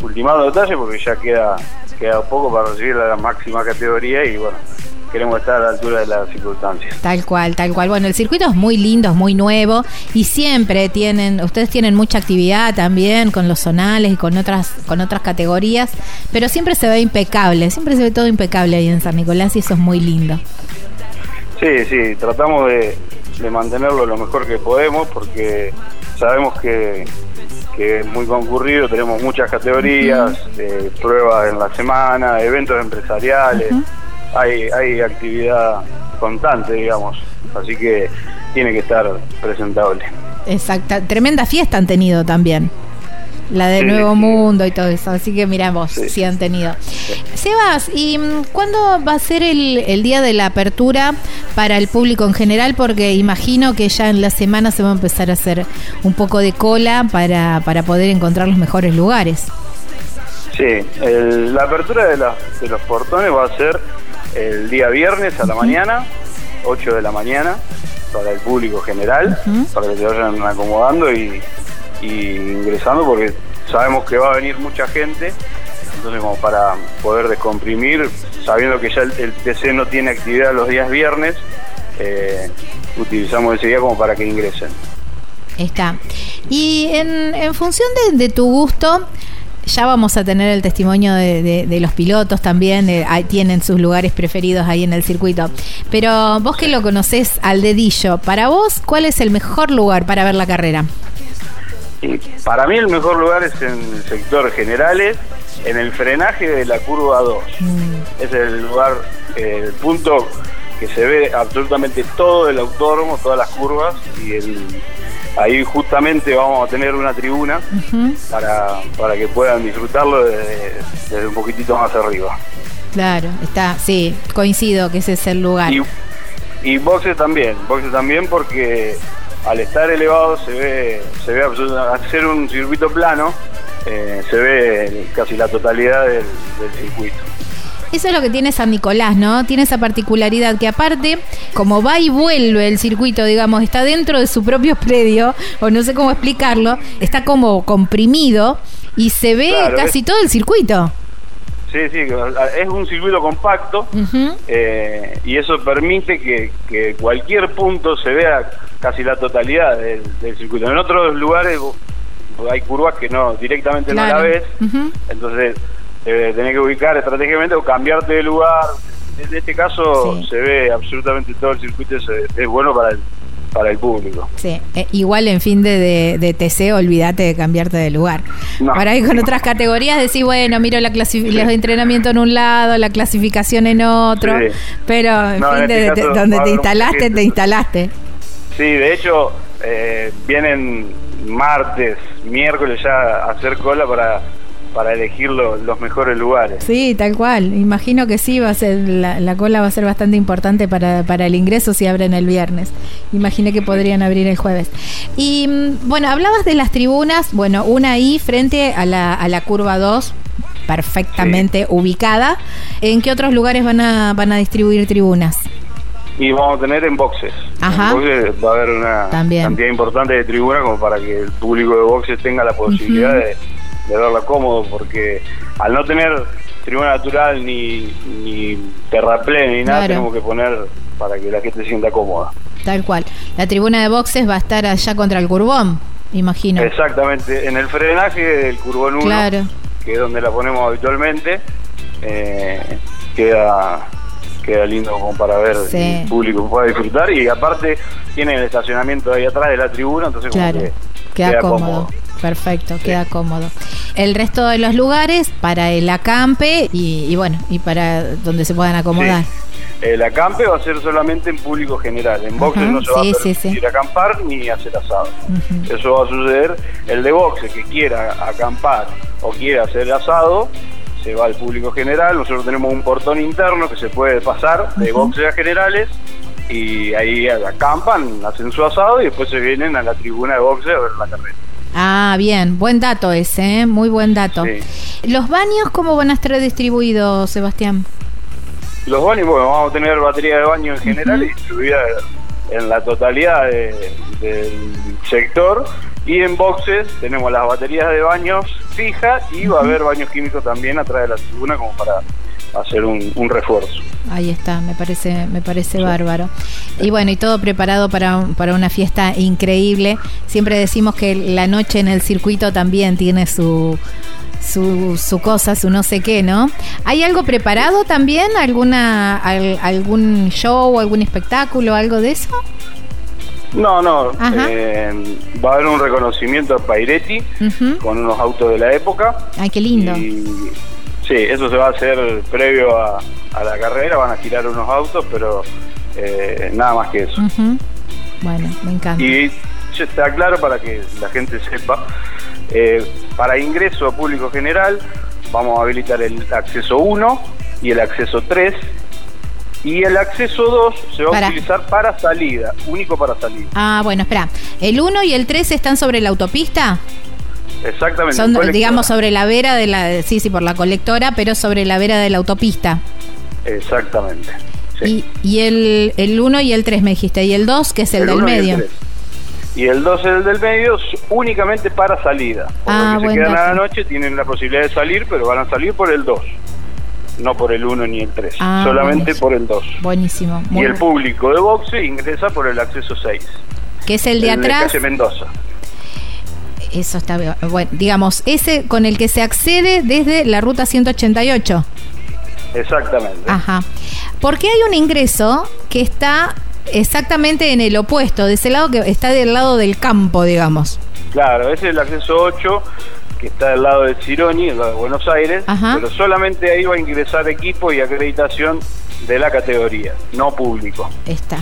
Speaker 6: ultimando detalles porque ya queda, queda poco para recibir la máxima categoría y bueno, queremos estar a la altura de las circunstancias.
Speaker 1: Tal cual, tal cual. Bueno, el circuito es muy lindo, es muy nuevo y siempre tienen, ustedes tienen mucha actividad también con los zonales y con otras, con otras categorías, pero siempre se ve impecable, siempre se ve todo impecable ahí en San Nicolás y eso es muy lindo.
Speaker 6: Sí, sí, tratamos de, de mantenerlo lo mejor que podemos porque sabemos que, que es muy concurrido, tenemos muchas categorías, eh, pruebas en la semana, eventos empresariales, hay, hay actividad constante, digamos, así que tiene que estar presentable.
Speaker 1: Exacta, tremenda fiesta han tenido también. La de
Speaker 6: Sí,
Speaker 1: Nuevo
Speaker 6: sí.
Speaker 1: Mundo y todo eso. Así que sí,
Speaker 6: Sí.
Speaker 1: han tenido. Sebas, ¿y mm, cuándo va a ser el, el día de la apertura para el público en general? Porque imagino que ya en la semana se va a empezar a hacer un poco de cola para, para poder encontrar los mejores lugares.
Speaker 6: Sí, el- la apertura de, la- de los portones va a ser el día viernes a la mañana, 8 de la mañana, para el público general, para que se vayan acomodando y, y ingresando, porque sabemos que va a venir mucha gente, entonces como para poder descomprimir, sabiendo que ya el, el TC no tiene actividad los días viernes, eh, utilizamos ese día como para que ingresen.
Speaker 1: Está. Y en, en función de, de tu gusto, ya vamos a tener el testimonio de, de- de los pilotos también, ahí tienen sus lugares preferidos ahí en el circuito. Pero vos que lo conocés al dedillo, para vos, ¿cuál es el mejor lugar para ver la carrera?
Speaker 6: Y para mí el mejor lugar es en el sector generales, en el frenaje de la curva 2.
Speaker 1: Mm,
Speaker 6: Es el lugar, eh, el punto que se ve absolutamente todo el autódromo, todas las curvas, y el, ahí justamente vamos a tener una tribuna para, para que puedan disfrutarlo desde, desde un poquitito más arriba.
Speaker 1: claro, está, sí, coincido que ese es el lugar.
Speaker 6: Y, y boxe también, boxe también porque al estar elevado se ve, se ve absoluta- al ser un circuito plano, eh, se ve casi la totalidad del, del circuito.
Speaker 1: Eso es lo que tiene San Nicolás, ¿no? Tiene esa particularidad que aparte, como va y vuelve el circuito, digamos, está dentro de su propio predio, o no sé cómo explicarlo, está como comprimido y se ve
Speaker 6: Claro,
Speaker 1: casi
Speaker 6: es-
Speaker 1: todo el circuito.
Speaker 6: Sí, sí, es un circuito compacto eh, y eso permite que, que cualquier punto se vea casi la totalidad del, del circuito. En otros lugares hay curvas que no directamente no
Speaker 1: Claro.
Speaker 6: la ves, entonces eh, tenés que ubicar estratégicamente o cambiarte de lugar. En este caso
Speaker 1: Sí.
Speaker 6: se ve absolutamente todo el circuito, es, es bueno para el, para el público.
Speaker 1: Sí, eh, igual en fin de, de, de TC, olvídate de cambiarte de lugar.
Speaker 6: No.
Speaker 1: Por ahí con otras categorías decís, bueno, miro la clasi- los entrenamientos en un lado, la clasificación en otro,
Speaker 6: Sí.
Speaker 1: pero en
Speaker 6: No,
Speaker 1: fin
Speaker 6: en
Speaker 1: de,
Speaker 6: este
Speaker 1: de-
Speaker 6: caso
Speaker 1: donde te instalaste, te instalaste.
Speaker 6: Sí, de hecho eh, vienen martes, miércoles ya a hacer cola para, para elegir lo- los mejores lugares.
Speaker 1: Sí, tal cual. Imagino que sí, va a ser la, la cola va a ser bastante importante para, para el ingreso si abren el viernes. Imaginé que podrían abrir el jueves. Y mm, bueno, hablabas de las tribunas, bueno, una ahí frente a la, a la curva 2, perfectamente ubicada. ¿En qué otros lugares van a, van a distribuir tribunas?
Speaker 6: Y vamos a tener en boxes.
Speaker 1: Ajá.
Speaker 6: En boxes va a haber una
Speaker 1: También.
Speaker 6: cantidad importante de tribuna como para que el público de boxes tenga la posibilidad de, de verla cómodo, porque al no tener tribuna natural ni, ni terraplén ni nada,
Speaker 1: Claro.
Speaker 6: tenemos que poner para que la gente se sienta cómoda.
Speaker 1: Tal cual. La tribuna de boxes va a estar allá contra el Curbón, imagino.
Speaker 6: Exactamente, en el frenaje del curvón 1,
Speaker 1: Claro.
Speaker 6: que es donde la ponemos habitualmente, eh, queda queda lindo como para ver
Speaker 1: Sí.
Speaker 6: el público pueda disfrutar y aparte tiene el estacionamiento ahí atrás de la tribuna, entonces como que
Speaker 1: queda, cómodo. Perfecto, queda cómodo. El resto de los lugares para el acampe y, y bueno, y para donde se puedan acomodar.
Speaker 6: Sí. El acampe va a ser solamente en público general. En boxes
Speaker 1: Ajá,
Speaker 6: no se va
Speaker 1: sí,
Speaker 6: a permitir
Speaker 1: sí.
Speaker 6: acampar ni hacer asado. Eso va a suceder. El de boxe que quiera acampar o quiera hacer asado, se va al público general. Nosotros tenemos un portón interno que se puede pasar de boxes a generales y ahí acampan, hacen su asado y después se vienen a la tribuna de boxe a ver la carrera.
Speaker 1: Ah, bien, buen dato ese, ¿eh? muy buen dato.
Speaker 6: Sí.
Speaker 1: ¿Los baños cómo van a estar distribuidos, Sebastián?
Speaker 6: Los baños, bueno, vamos a tener batería de baño en general y distribuida en la totalidad de- del sector. Y en boxes tenemos las baterías de baños fijas y va a haber baños químicos también atrás de la tribuna como para hacer un, un refuerzo.
Speaker 1: Ahí está, me parece, me parece bárbaro. Y bueno, y todo preparado para, para una fiesta increíble. Siempre decimos que la noche en el circuito también tiene su, su, su cosa, su no sé qué, ¿no? ¿Hay algo preparado también? ¿Alguna, al- ¿Algún show, algún espectáculo, algo de eso?
Speaker 6: No, no, eh, va a haber un reconocimiento a Pairetti con unos autos de la época.
Speaker 1: Ay, qué lindo.
Speaker 6: Y sí, eso se va a hacer previo a, a la carrera, van a girar unos autos, pero eh, nada más que eso.
Speaker 1: Bueno, me encanta.
Speaker 6: Y está claro para que la gente sepa, eh, para ingreso a público general vamos a habilitar el acceso 1 y el acceso 3 y el acceso 2 se va
Speaker 1: Para.
Speaker 6: a utilizar para salida, único para salida.
Speaker 1: Ah, bueno, espera. ¿El 1 y el 3 están sobre la autopista?
Speaker 6: Exactamente.
Speaker 1: Son, digamos, sobre la vera de la... Sí, sí, por la colectora, pero sobre la vera de la autopista.
Speaker 6: Exactamente. sí.
Speaker 1: Y, y el, el 1 y el 3 me dijiste. ¿Y el 2, que es el, del
Speaker 6: y el
Speaker 1: medio?
Speaker 6: tres. Y el 2 el del medio es únicamente para salida. Por
Speaker 1: Ah,
Speaker 6: lo que se quedan a la noche tienen la posibilidad de salir, pero van a salir por el 2. No por el 1 ni el 3.
Speaker 1: Ah,
Speaker 6: solamente
Speaker 1: buenísimo.
Speaker 6: por el 2.
Speaker 1: Buenísimo.
Speaker 6: Y
Speaker 1: Muy
Speaker 6: el
Speaker 1: bu-
Speaker 6: público de boxe ingresa por el acceso 6.
Speaker 1: que es el de atrás.
Speaker 6: calle Mendoza.
Speaker 1: Eso está. Bueno, digamos, ese con el que se accede desde la ruta 188.
Speaker 6: Exactamente.
Speaker 1: Ajá. Porque hay un ingreso que está exactamente en el opuesto, de ese lado que está del lado del campo, digamos.
Speaker 6: Claro, ese es el acceso 8 que está del lado de Cironi, del lado de Buenos Aires,
Speaker 1: Ajá.
Speaker 6: pero solamente ahí va a ingresar equipo y acreditación de la categoría, no público.
Speaker 1: Está.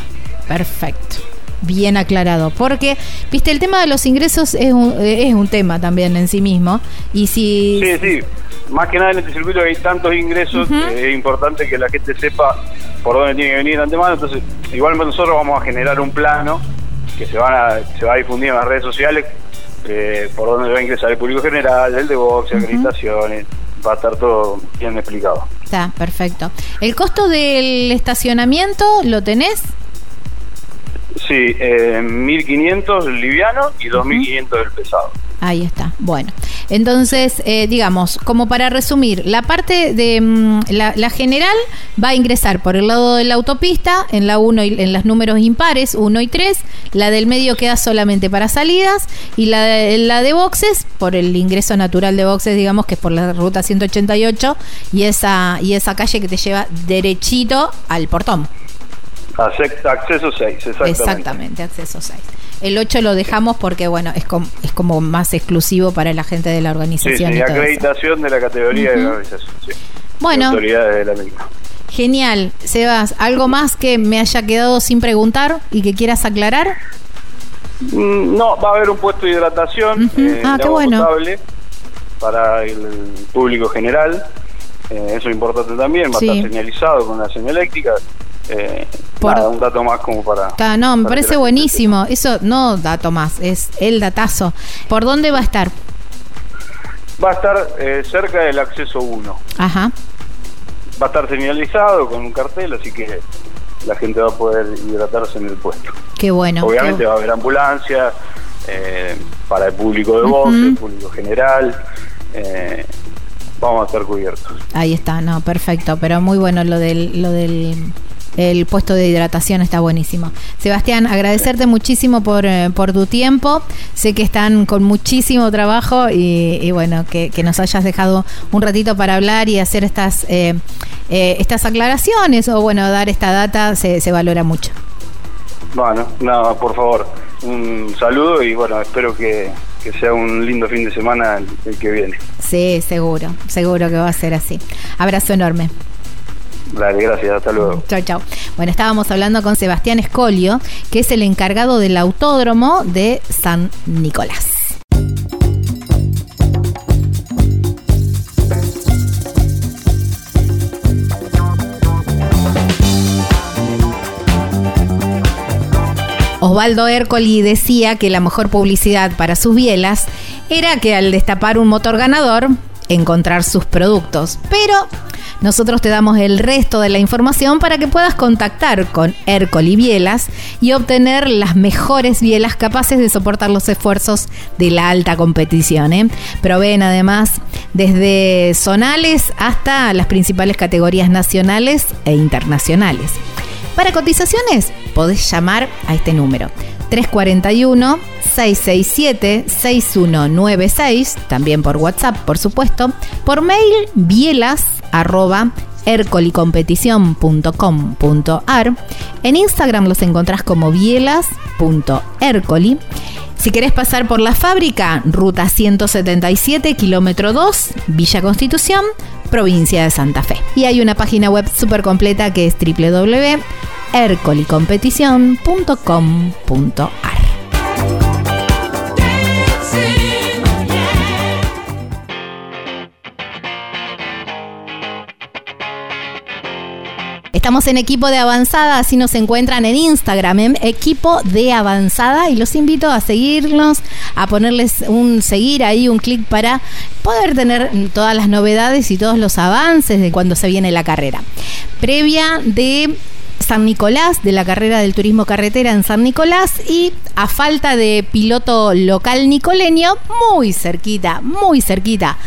Speaker 1: Perfecto. Bien aclarado. Porque, viste, el tema de los ingresos es un, es un tema también en sí mismo. Y si.
Speaker 6: Sí, sí. Más que nada en este circuito hay tantos ingresos, eh, es importante que la gente sepa por dónde tiene que venir de antemano. Entonces, igual nosotros vamos a generar un plano que se, van a, se va a difundir en las redes sociales eh, por dónde va a ingresar el público general, el de boxe, acreditaciones. Va a estar todo bien explicado.
Speaker 1: Está, perfecto. ¿El costo del estacionamiento lo tenés?
Speaker 6: Sí, eh, 1500 el liviano y 2500 el pesado.
Speaker 1: Ahí está. Bueno, entonces, eh, digamos, como para resumir, la parte de mm, la, la general va a ingresar por el lado de la autopista, en la 1 y en los números impares, 1 y 3. La del medio queda solamente para salidas. Y la de, la de boxes, por el ingreso natural de boxes, digamos, que es por la ruta 188. Y esa, y esa calle que te lleva derechito al portón.
Speaker 6: Acce- Acceso 6, exactamente.
Speaker 1: Exactamente, acceso 6. El 8 lo dejamos porque, bueno, es, com- es como más exclusivo para la gente de la organización.
Speaker 6: sí,
Speaker 1: y
Speaker 6: acreditación de la categoría de la organización. Sí.
Speaker 1: Bueno.
Speaker 6: De autoridades de la misma.
Speaker 1: Genial. Sebas, ¿algo más que me haya quedado sin preguntar y que quieras aclarar?
Speaker 6: Mm, No, va a haber un puesto de hidratación eh,
Speaker 1: Ah, qué bueno.
Speaker 6: para el público general. Eh, eso es importante también, va
Speaker 1: Sí.
Speaker 6: a estar señalizado con la señaléctrica. Eh,
Speaker 1: Por-
Speaker 6: nada, un dato más como para...
Speaker 1: No, me
Speaker 6: para
Speaker 1: parece buenísimo. Eso no dato más, es el datazo. ¿Por dónde va a estar?
Speaker 6: Va a estar eh, cerca del acceso 1.
Speaker 1: Ajá.
Speaker 6: Va a estar señalizado con un cartel, así que la gente va a poder hidratarse en el puesto.
Speaker 1: Qué bueno.
Speaker 6: Obviamente
Speaker 1: qué-
Speaker 6: va a haber ambulancia eh, para el público de
Speaker 1: Ujú.
Speaker 6: el público general. eh, vamos a estar cubiertos.
Speaker 1: Ahí está, no, perfecto. Pero muy bueno lo del, lo del el puesto de hidratación está buenísimo. Sebastián, agradecerte muchísimo por, eh, por tu tiempo. Sé que están con muchísimo trabajo y, y bueno, que, que nos hayas dejado un ratito para hablar y hacer estas, eh, eh, estas aclaraciones o bueno, dar esta data se, se valora mucho.
Speaker 6: Bueno, nada, por favor, un saludo y bueno, espero que, que sea un lindo fin de semana el, el que viene.
Speaker 1: Sí, seguro, seguro que va a ser así. Abrazo enorme.
Speaker 6: Dale, gracias, hasta luego.
Speaker 1: Chao, chao. Bueno, estábamos hablando con Sebastián Escolio, que es el encargado del autódromo de San Nicolás. Osvaldo Ercoli decía que la mejor publicidad para sus bielas era que al destapar un motor ganador, encontrar sus productos. Pero nosotros te damos el resto de la información para que puedas contactar con Ercoli Bielas y obtener las mejores bielas capaces de soportar los esfuerzos de la alta competición. ¿eh? Proveen además desde zonales hasta las principales categorías nacionales e internacionales. Para cotizaciones, podés llamar a este número 341-667-6196, también por WhatsApp, por supuesto, por mail bielas arroba ercolicompetición.com.ar. En Instagram los encontrás como bielas.ercoli. Si querés pasar por la fábrica, ruta 177, kilómetro 2, Villa Constitución, provincia de Santa Fe. Y hay una página web súper completa que es www.ercolicompetición.com.ar. Estamos en equipo de avanzada, así nos encuentran en Instagram, en equipo de avanzada, y los invito a seguirnos, a ponerles un seguir ahí, un clic para poder tener todas las novedades y todos los avances de cuando se viene la carrera. Previa de San Nicolás, de la carrera del turismo carretera en San Nicolás y a falta de piloto local nicoleño, muy cerquita, muy cerquita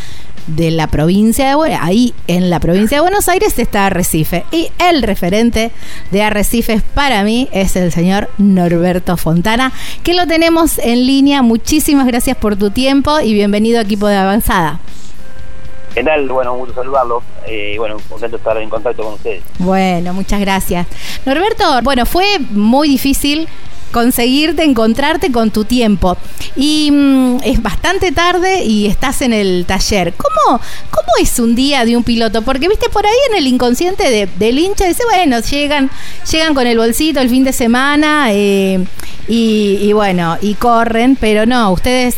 Speaker 1: de la provincia de Buenos ahí en la provincia de Buenos Aires está Arrecife y el referente de Arrecifes para mí es el señor Norberto Fontana que lo tenemos en línea muchísimas gracias por tu tiempo y bienvenido a equipo de avanzada
Speaker 7: ¿Qué tal? Bueno, un gusto saludarlo. Eh, bueno, contento de estar en contacto con ustedes.
Speaker 1: Bueno, muchas gracias. Norberto, bueno, fue muy difícil conseguirte, encontrarte con tu tiempo. Y mm, es bastante tarde y estás en el taller. ¿Cómo, ¿Cómo es un día de un piloto? Porque, viste, por ahí en el inconsciente de, del hincha dice, bueno, llegan, llegan con el bolsito el fin de semana eh, y, y bueno, y corren, pero no, ustedes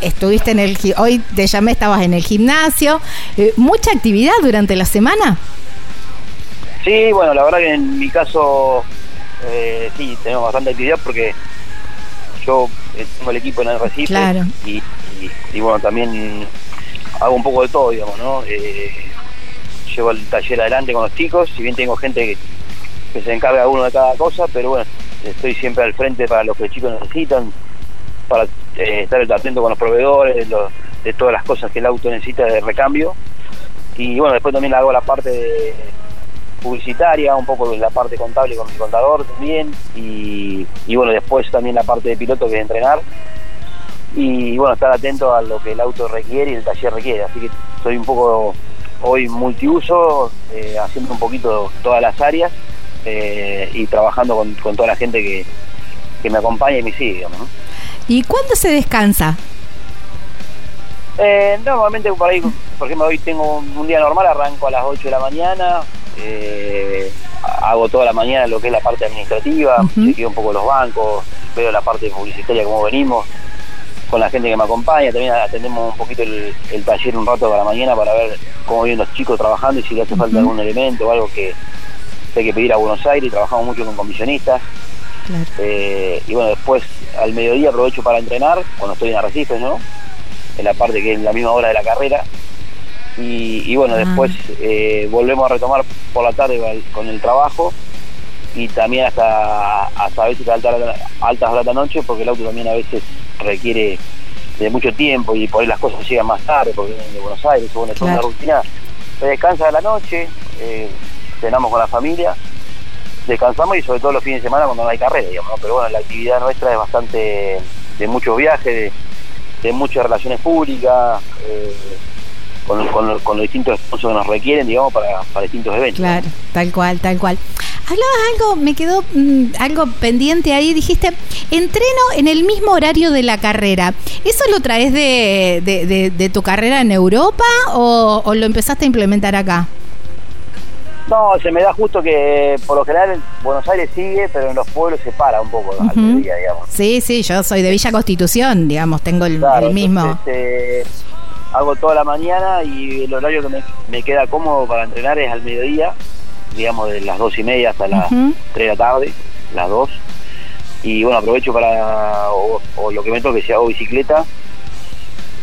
Speaker 1: estuviste en el hoy te llamé estabas en el gimnasio eh, mucha actividad durante la semana
Speaker 7: Sí, bueno, la verdad que en mi caso eh, sí, tenemos bastante actividad porque yo eh, tengo el equipo en el Recife
Speaker 1: Claro.
Speaker 7: y, y- y, bueno, también hago un poco de todo, digamos, ¿no? Eh, llevo el taller adelante con los chicos, si bien tengo gente que, que se encarga uno de cada cosa, pero bueno, estoy siempre al frente para lo que los chicos necesitan, para eh, estar atento con los proveedores, de todas las cosas que el auto necesita de recambio. Y bueno, después también hago la parte de publicitaria, un poco la parte contable con mi contador también, y, y bueno, después también la parte de piloto que es entrenar, y bueno, estar atento a lo que el auto requiere y el taller requiere, así que soy un poco hoy multiuso, eh, haciendo un poquito todas las áreas eh, y trabajando con, con toda la gente que, que me acompaña y me sigue, digamos, ¿no?
Speaker 1: y cuándo se descansa
Speaker 7: Eh, normalmente por ahí, por ejemplo, hoy tengo un, un día normal, arranco a las 8 de la mañana, eh, hago toda la mañana lo que es la parte administrativa,
Speaker 1: Ujú.
Speaker 7: chequeo un poco los bancos, veo la parte publicitaria cómo venimos, con la gente que me acompaña, también atendemos un poquito el, el taller un rato para la mañana para ver cómo vienen los chicos trabajando y si le hace falta algún elemento o algo que hay que pedir a Buenos Aires, trabajamos mucho con comisionistas.
Speaker 1: Claro.
Speaker 7: Eh, y bueno, después al mediodía aprovecho para entrenar, cuando estoy en Arrecifes, ¿no? En la parte que es la misma hora de la carrera. Y, y bueno,
Speaker 1: Ah.
Speaker 7: después eh, volvemos a retomar por la tarde con- el trabajo y también hasta, hasta a veces altas, altas horas de la noche, porque el auto también a veces requiere de mucho tiempo y por ahí las cosas llegan más tarde, porque vienen de Buenos Aires, bueno,
Speaker 1: Claro.
Speaker 7: una rutina. Se descansa de la noche, eh, cenamos con la familia, descansamos y sobre todo los fines de semana cuando no hay carrera, digamos, ¿no? pero bueno, la actividad nuestra es bastante de muchos viajes, de, de muchas relaciones públicas, eh, con, con- con los distintos sponsors que nos requieren, digamos, para, para distintos eventos.
Speaker 1: Claro, tal cual, tal cual. Hablabas algo, me quedó mm, algo pendiente ahí. Dijiste, entreno en el mismo horario de la carrera. ¿Eso lo traes de, de- de- de tu carrera en Europa o, o lo empezaste a implementar acá?
Speaker 7: No, se me da justo que por lo general Buenos Aires sigue, pero en los pueblos se para un poco al mediodía, digamos.
Speaker 1: Sí, sí, yo soy de Villa Constitución, digamos, tengo el,
Speaker 7: Claro,
Speaker 1: el mismo.
Speaker 7: entonces, eh, hago toda la mañana y el horario que me, me queda cómodo para entrenar es al mediodía, digamos de las dos y media hasta las tres de la tarde, las dos. y bueno, aprovecho para, o, o lo que me toque, si hago bicicleta,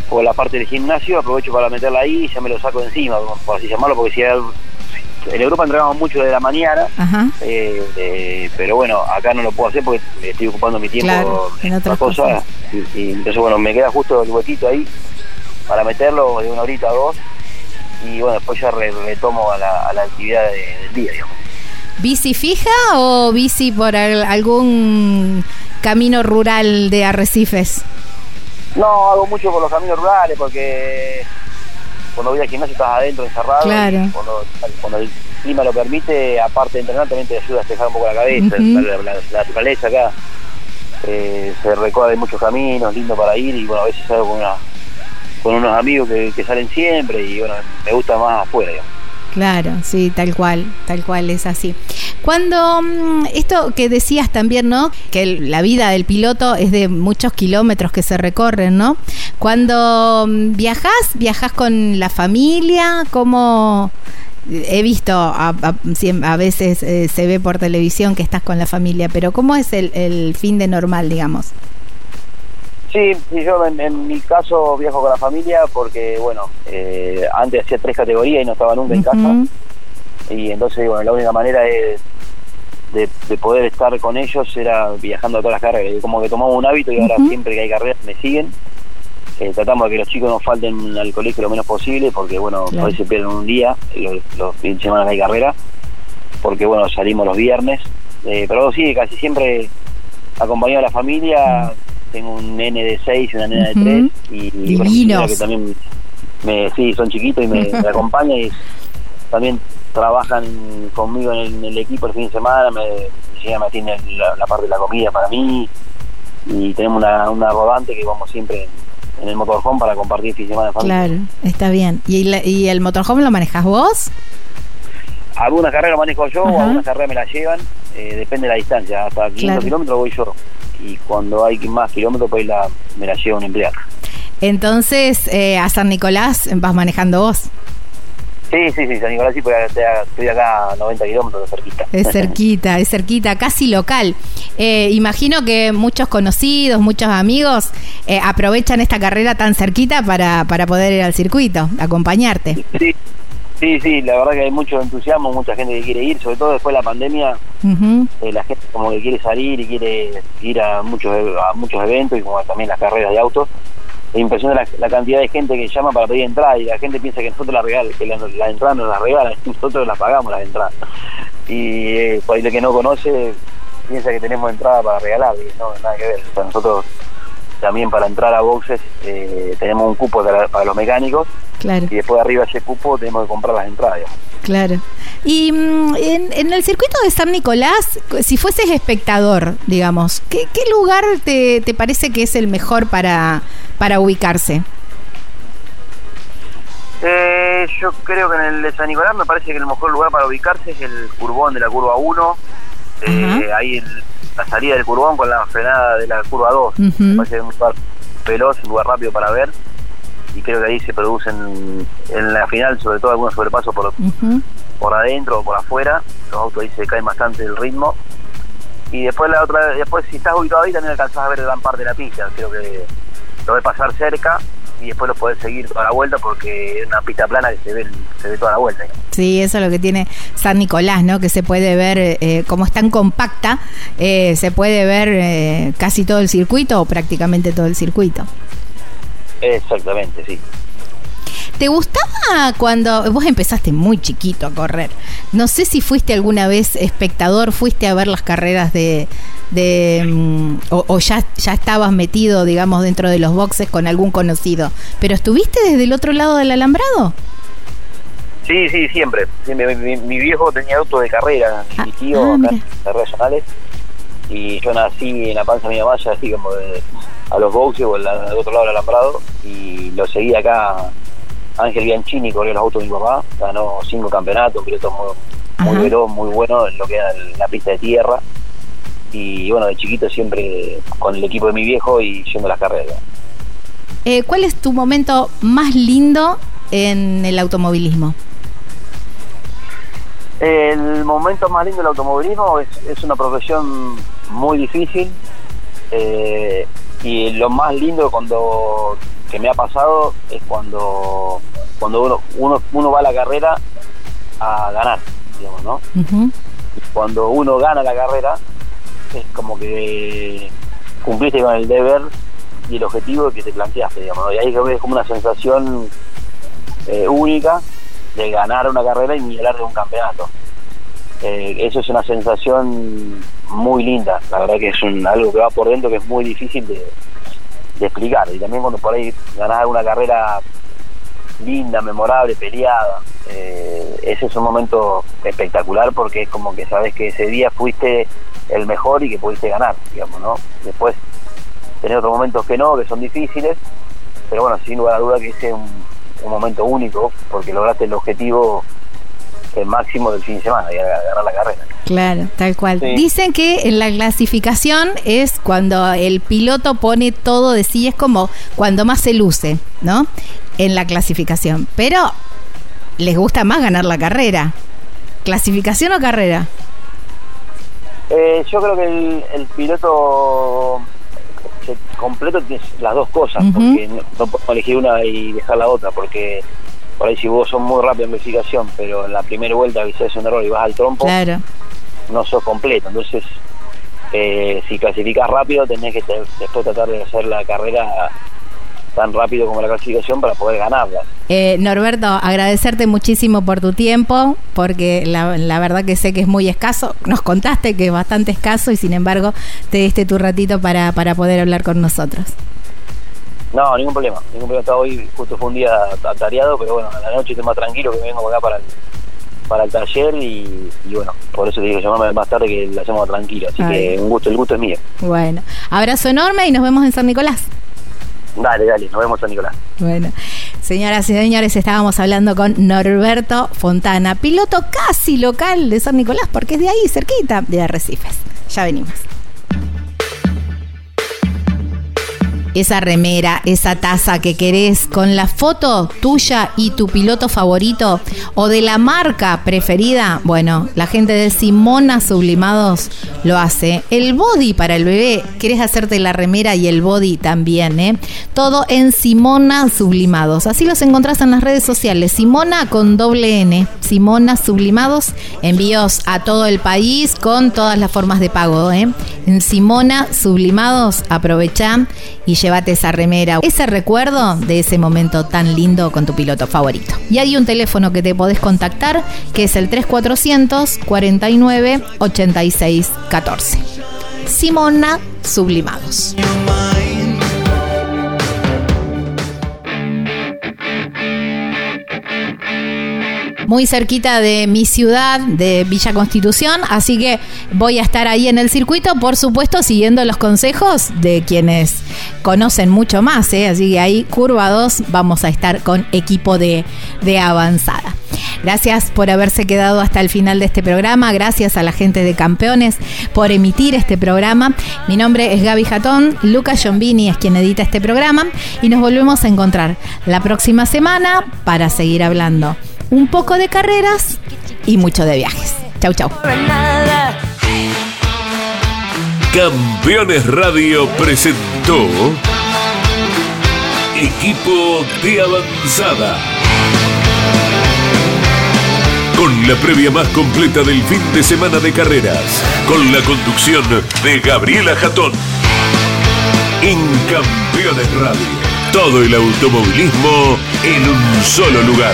Speaker 7: o la parte del gimnasio, aprovecho para meterla ahí y ya me lo saco encima, por así llamarlo, porque si hay- en Europa entrenamos mucho de la mañana, eh, eh, pero bueno, acá no lo puedo hacer porque estoy ocupando mi tiempo
Speaker 1: Claro, en otras cosas.
Speaker 7: Y, y entonces bueno, me queda justo el huequito ahí para meterlo de una horita a dos y bueno, después ya re- retomo a la, a la actividad de- del día, digamos.
Speaker 1: ¿Bici fija o bici por al- algún camino rural de arrecifes?
Speaker 7: No, hago mucho por los caminos rurales porque cuando voy al gimnasio estás adentro encerrado.
Speaker 1: Claro.
Speaker 7: y Cuando, cuando el clima lo permite, aparte de entrenar, también te ayuda a despejar un poco la cabeza. La, la- la naturaleza acá eh, se recorre muchos caminos, lindo para ir y bueno, a veces salgo con, una- con unos amigos que, salen siempre y bueno, me gusta más afuera.
Speaker 1: Claro, sí, tal cual, tal cual es así. Cuando mm, esto que decías también, ¿no? Que la vida del piloto es de muchos kilómetros que se recorren, ¿no? Cuando mm, viajas, viajas con la familia, ¿cómo? He visto, a, veces eh, se ve por televisión que estás con la familia, pero ¿cómo es el fin de normal, digamos?
Speaker 7: Sí, sí, yo en, en mi caso viajo con la familia porque, bueno, eh, antes hacía tres categorías y no estaba nunca en casa. Y entonces bueno la única manera de, de, de poder estar con ellos era viajando a todas las carreras. Como que tomamos un hábito y ahora siempre que hay carreras me siguen. Eh, tratamos de que los chicos no falten al colegio lo menos posible porque bueno
Speaker 1: Claro.
Speaker 7: a veces pierden un día los, los fines de semana que hay carrera porque bueno salimos los viernes. Eh, pero sí casi siempre acompañado a la familia tengo un nene de 6 y una nena de
Speaker 1: Ujú.
Speaker 7: 3 y, y bueno, que también me, sí son chiquitos y me, me acompañan y también trabajan conmigo en el, en el equipo el fin de semana, me, ella me atiende la, la parte de la comida para mí y tenemos una, una rodante que vamos siempre en, en el motorhome para compartir el fin de semana familia.
Speaker 1: Claro, está bien. ¿Y, la- y el motorhome lo manejas vos?
Speaker 7: Algunas carreras manejo yo,
Speaker 1: Ajá.
Speaker 7: o algunas carreras me las llevan, eh, depende de la distancia, hasta 500
Speaker 1: Claro.
Speaker 7: kilómetros voy yo y cuando hay más kilómetros pues la, me la lleva un empleado.
Speaker 1: Entonces, eh, a San Nicolás vas manejando vos.
Speaker 7: Sí, sí, sí, San Nicolás sí, porque estoy acá a 90 kilómetros cerquita.
Speaker 1: Es cerquita, es cerquita, casi local. Eh, imagino que muchos conocidos, muchos amigos eh, aprovechan esta carrera tan cerquita para, para poder ir al circuito, acompañarte.
Speaker 7: Sí, sí, sí, la verdad que hay mucho entusiasmo, mucha gente que quiere ir, sobre todo después de la pandemia, eh, la gente como que quiere salir y quiere ir a muchos a muchos eventos y como también las carreras de autos. Es impresionante la, la cantidad de gente que llama para pedir entrada y la gente piensa que nosotros la regalan, que la, la entrada nos la regalan, nosotros las pagamos las entradas. Y eh, por ahí el que no conoce piensa que tenemos entrada para regalar y no, nada que ver. O sea, nosotros también para entrar a boxes eh, tenemos un cupo para, para los mecánicos
Speaker 1: Claro,
Speaker 7: y después de arriba de ese cupo tenemos que comprar las entradas. digamos.
Speaker 1: claro. Y mm, en, en el circuito de San Nicolás, si fueses espectador, digamos, ¿qué, qué lugar te, te parece que es el mejor para, para ubicarse?
Speaker 7: Eh, yo creo que en el de San Nicolás me parece que el mejor lugar para ubicarse es el curbón de la curva 1. Eh,
Speaker 1: Ajá.
Speaker 7: ahí el- la salida del curbón con la frenada de la curva 2.
Speaker 1: Ujú.
Speaker 7: Me parece un lugar veloz, un lugar rápido para ver. Y creo que ahí se producen en la final, sobre todo algunos sobrepasos por, por adentro o por afuera. Los autos ahí se caen bastante del ritmo. Y después la otra, después si estás ubicado ahí también alcanzás a ver gran parte de la pista. Creo que lo ves pasar cerca y después lo podés seguir toda la vuelta porque es una pista plana que se ve, se ve toda la vuelta.
Speaker 1: Sí, eso es lo que tiene San Nicolás, ¿no? Que se puede ver, eh, como es tan compacta, eh, se puede ver eh, casi todo el circuito o prácticamente todo el circuito.
Speaker 7: Exactamente, sí.
Speaker 1: ¿Te gustaba cuando vos empezaste muy chiquito a correr? No sé si fuiste alguna vez espectador, fuiste a ver las carreras de... de mm, o o ya, ya estabas metido, digamos, dentro de los boxes con algún conocido. ¿Pero estuviste desde el otro lado del alambrado?
Speaker 7: Sí, sí, siempre. Sí, mi, mi- viejo tenía auto de carrera,
Speaker 1: Ah,
Speaker 7: mi tío
Speaker 1: ah,
Speaker 7: acá en las regionales. Y yo nací en la panza de mi mamá, ya así como de, a los boxes o al, al otro lado del alambrado. Y lo seguí acá. Ángel Bianchini corrió los autos de mi papá, ganó cinco campeonatos, un piloto muy, muy
Speaker 1: Ajá.
Speaker 7: veloz, muy bueno en lo que era la pista de tierra. Y bueno, de chiquito siempre con el equipo de mi viejo y yendo a las carreras.
Speaker 1: Eh, ¿Cuál es tu momento más lindo en el automovilismo?
Speaker 7: El momento más lindo del automovilismo es, es una profesión muy difícil, Eh, y lo más lindo cuando que me ha pasado es cuando cuando uno, uno, uno va a la carrera a ganar, digamos, ¿no? Cuando uno gana la carrera, es como que cumpliste con el deber y el objetivo que te planteaste, digamos, ¿no? Y ahí es como una sensación eh, única de ganar una carrera y ni hablar de un campeonato. Eh, eso es una sensación muy linda, la verdad que es un, algo que va por dentro que es muy difícil de, de explicar. Y también cuando por ahí ganar una carrera linda, memorable, peleada, eh, ese es un momento espectacular porque es como que sabes que ese día fuiste el mejor y que pudiste ganar, digamos, ¿no? Después tener otros momentos que no, que son difíciles, pero bueno, sin lugar a duda que ese es un momento único porque lograste el objetivo el máximo del fin de semana, y ganar la carrera.
Speaker 1: Claro, tal cual.
Speaker 7: Sí.
Speaker 1: Dicen que en la clasificación es cuando el piloto pone todo de sí, es como cuando más se luce, ¿no? En la clasificación. Pero les gusta más ganar la carrera. ¿Clasificación o carrera?
Speaker 7: Eh, yo creo que el, el piloto completo tiene las dos cosas, porque no, no puedo elegir una y dejar la otra, porque por ahí si vos sos muy rápido en verificación, pero en la primera vuelta avisás un error y vas al trompo,
Speaker 1: Claro.
Speaker 7: no sos completo. Entonces, eh, si clasificás rápido, tenés que te- después tratar de hacer la carrera tan rápido como la clasificación para poder ganarla.
Speaker 1: Eh, Norberto, agradecerte muchísimo por tu tiempo, porque la, la verdad que sé que es muy escaso. Nos contaste que es bastante escaso y sin embargo te diste tu ratito para, para poder hablar con nosotros.
Speaker 7: No, ningún problema. Ningún problema. Hasta hoy justo fue un día atareado, pero bueno, a la noche estoy más tranquilo que vengo acá para el, para el taller y, y bueno, por eso te digo, llamarme más tarde que lo hacemos tranquilo. Así
Speaker 1: Ay.
Speaker 7: que un gusto, el gusto es mío.
Speaker 1: Bueno, abrazo enorme y nos vemos en San Nicolás.
Speaker 7: Dale, dale, nos vemos San Nicolás.
Speaker 1: Bueno, señoras y señores, estábamos hablando con Norberto Fontana, piloto casi local de San Nicolás, porque es de ahí, cerquita de Arrecifes. Ya venimos. Esa remera, esa taza que querés con la foto tuya y tu piloto favorito o de la marca preferida, bueno, la gente de Simona Sublimados lo hace. El body para el bebé, querés hacerte la remera y el body también, ¿eh? Todo en Simona Sublimados. Así los encontrás en las redes sociales. Simona con doble N. Simona Sublimados. Envíos a todo el país con todas las formas de pago, ¿eh? En Simona Sublimados, aprovechá y llévate esa remera, ese recuerdo de ese momento tan lindo con tu piloto favorito. Y hay un teléfono que te podés contactar que es el 3400 49 86 14. Simona Sublimados. Muy cerquita de mi ciudad, de Villa Constitución, así que voy a estar ahí en el circuito, por supuesto, siguiendo los consejos de quienes conocen mucho más, ¿eh? así que ahí, curva 2, vamos a estar con equipo de, de avanzada. Gracias por haberse quedado hasta el final de este programa. Gracias a la gente de Campeones por emitir este programa. Mi nombre es Gaby Jatón. Lucas Giombini es quien edita este programa. Y nos volvemos a encontrar la próxima semana para seguir hablando un poco de carreras y mucho de viajes. Chau, chau.
Speaker 3: Campeones Radio presentó Equipo de Avanzada. Con la previa más completa del fin de semana de carreras. Con la conducción de Gabriela Jatón. En Campeones Radio. Todo el automovilismo en un solo lugar.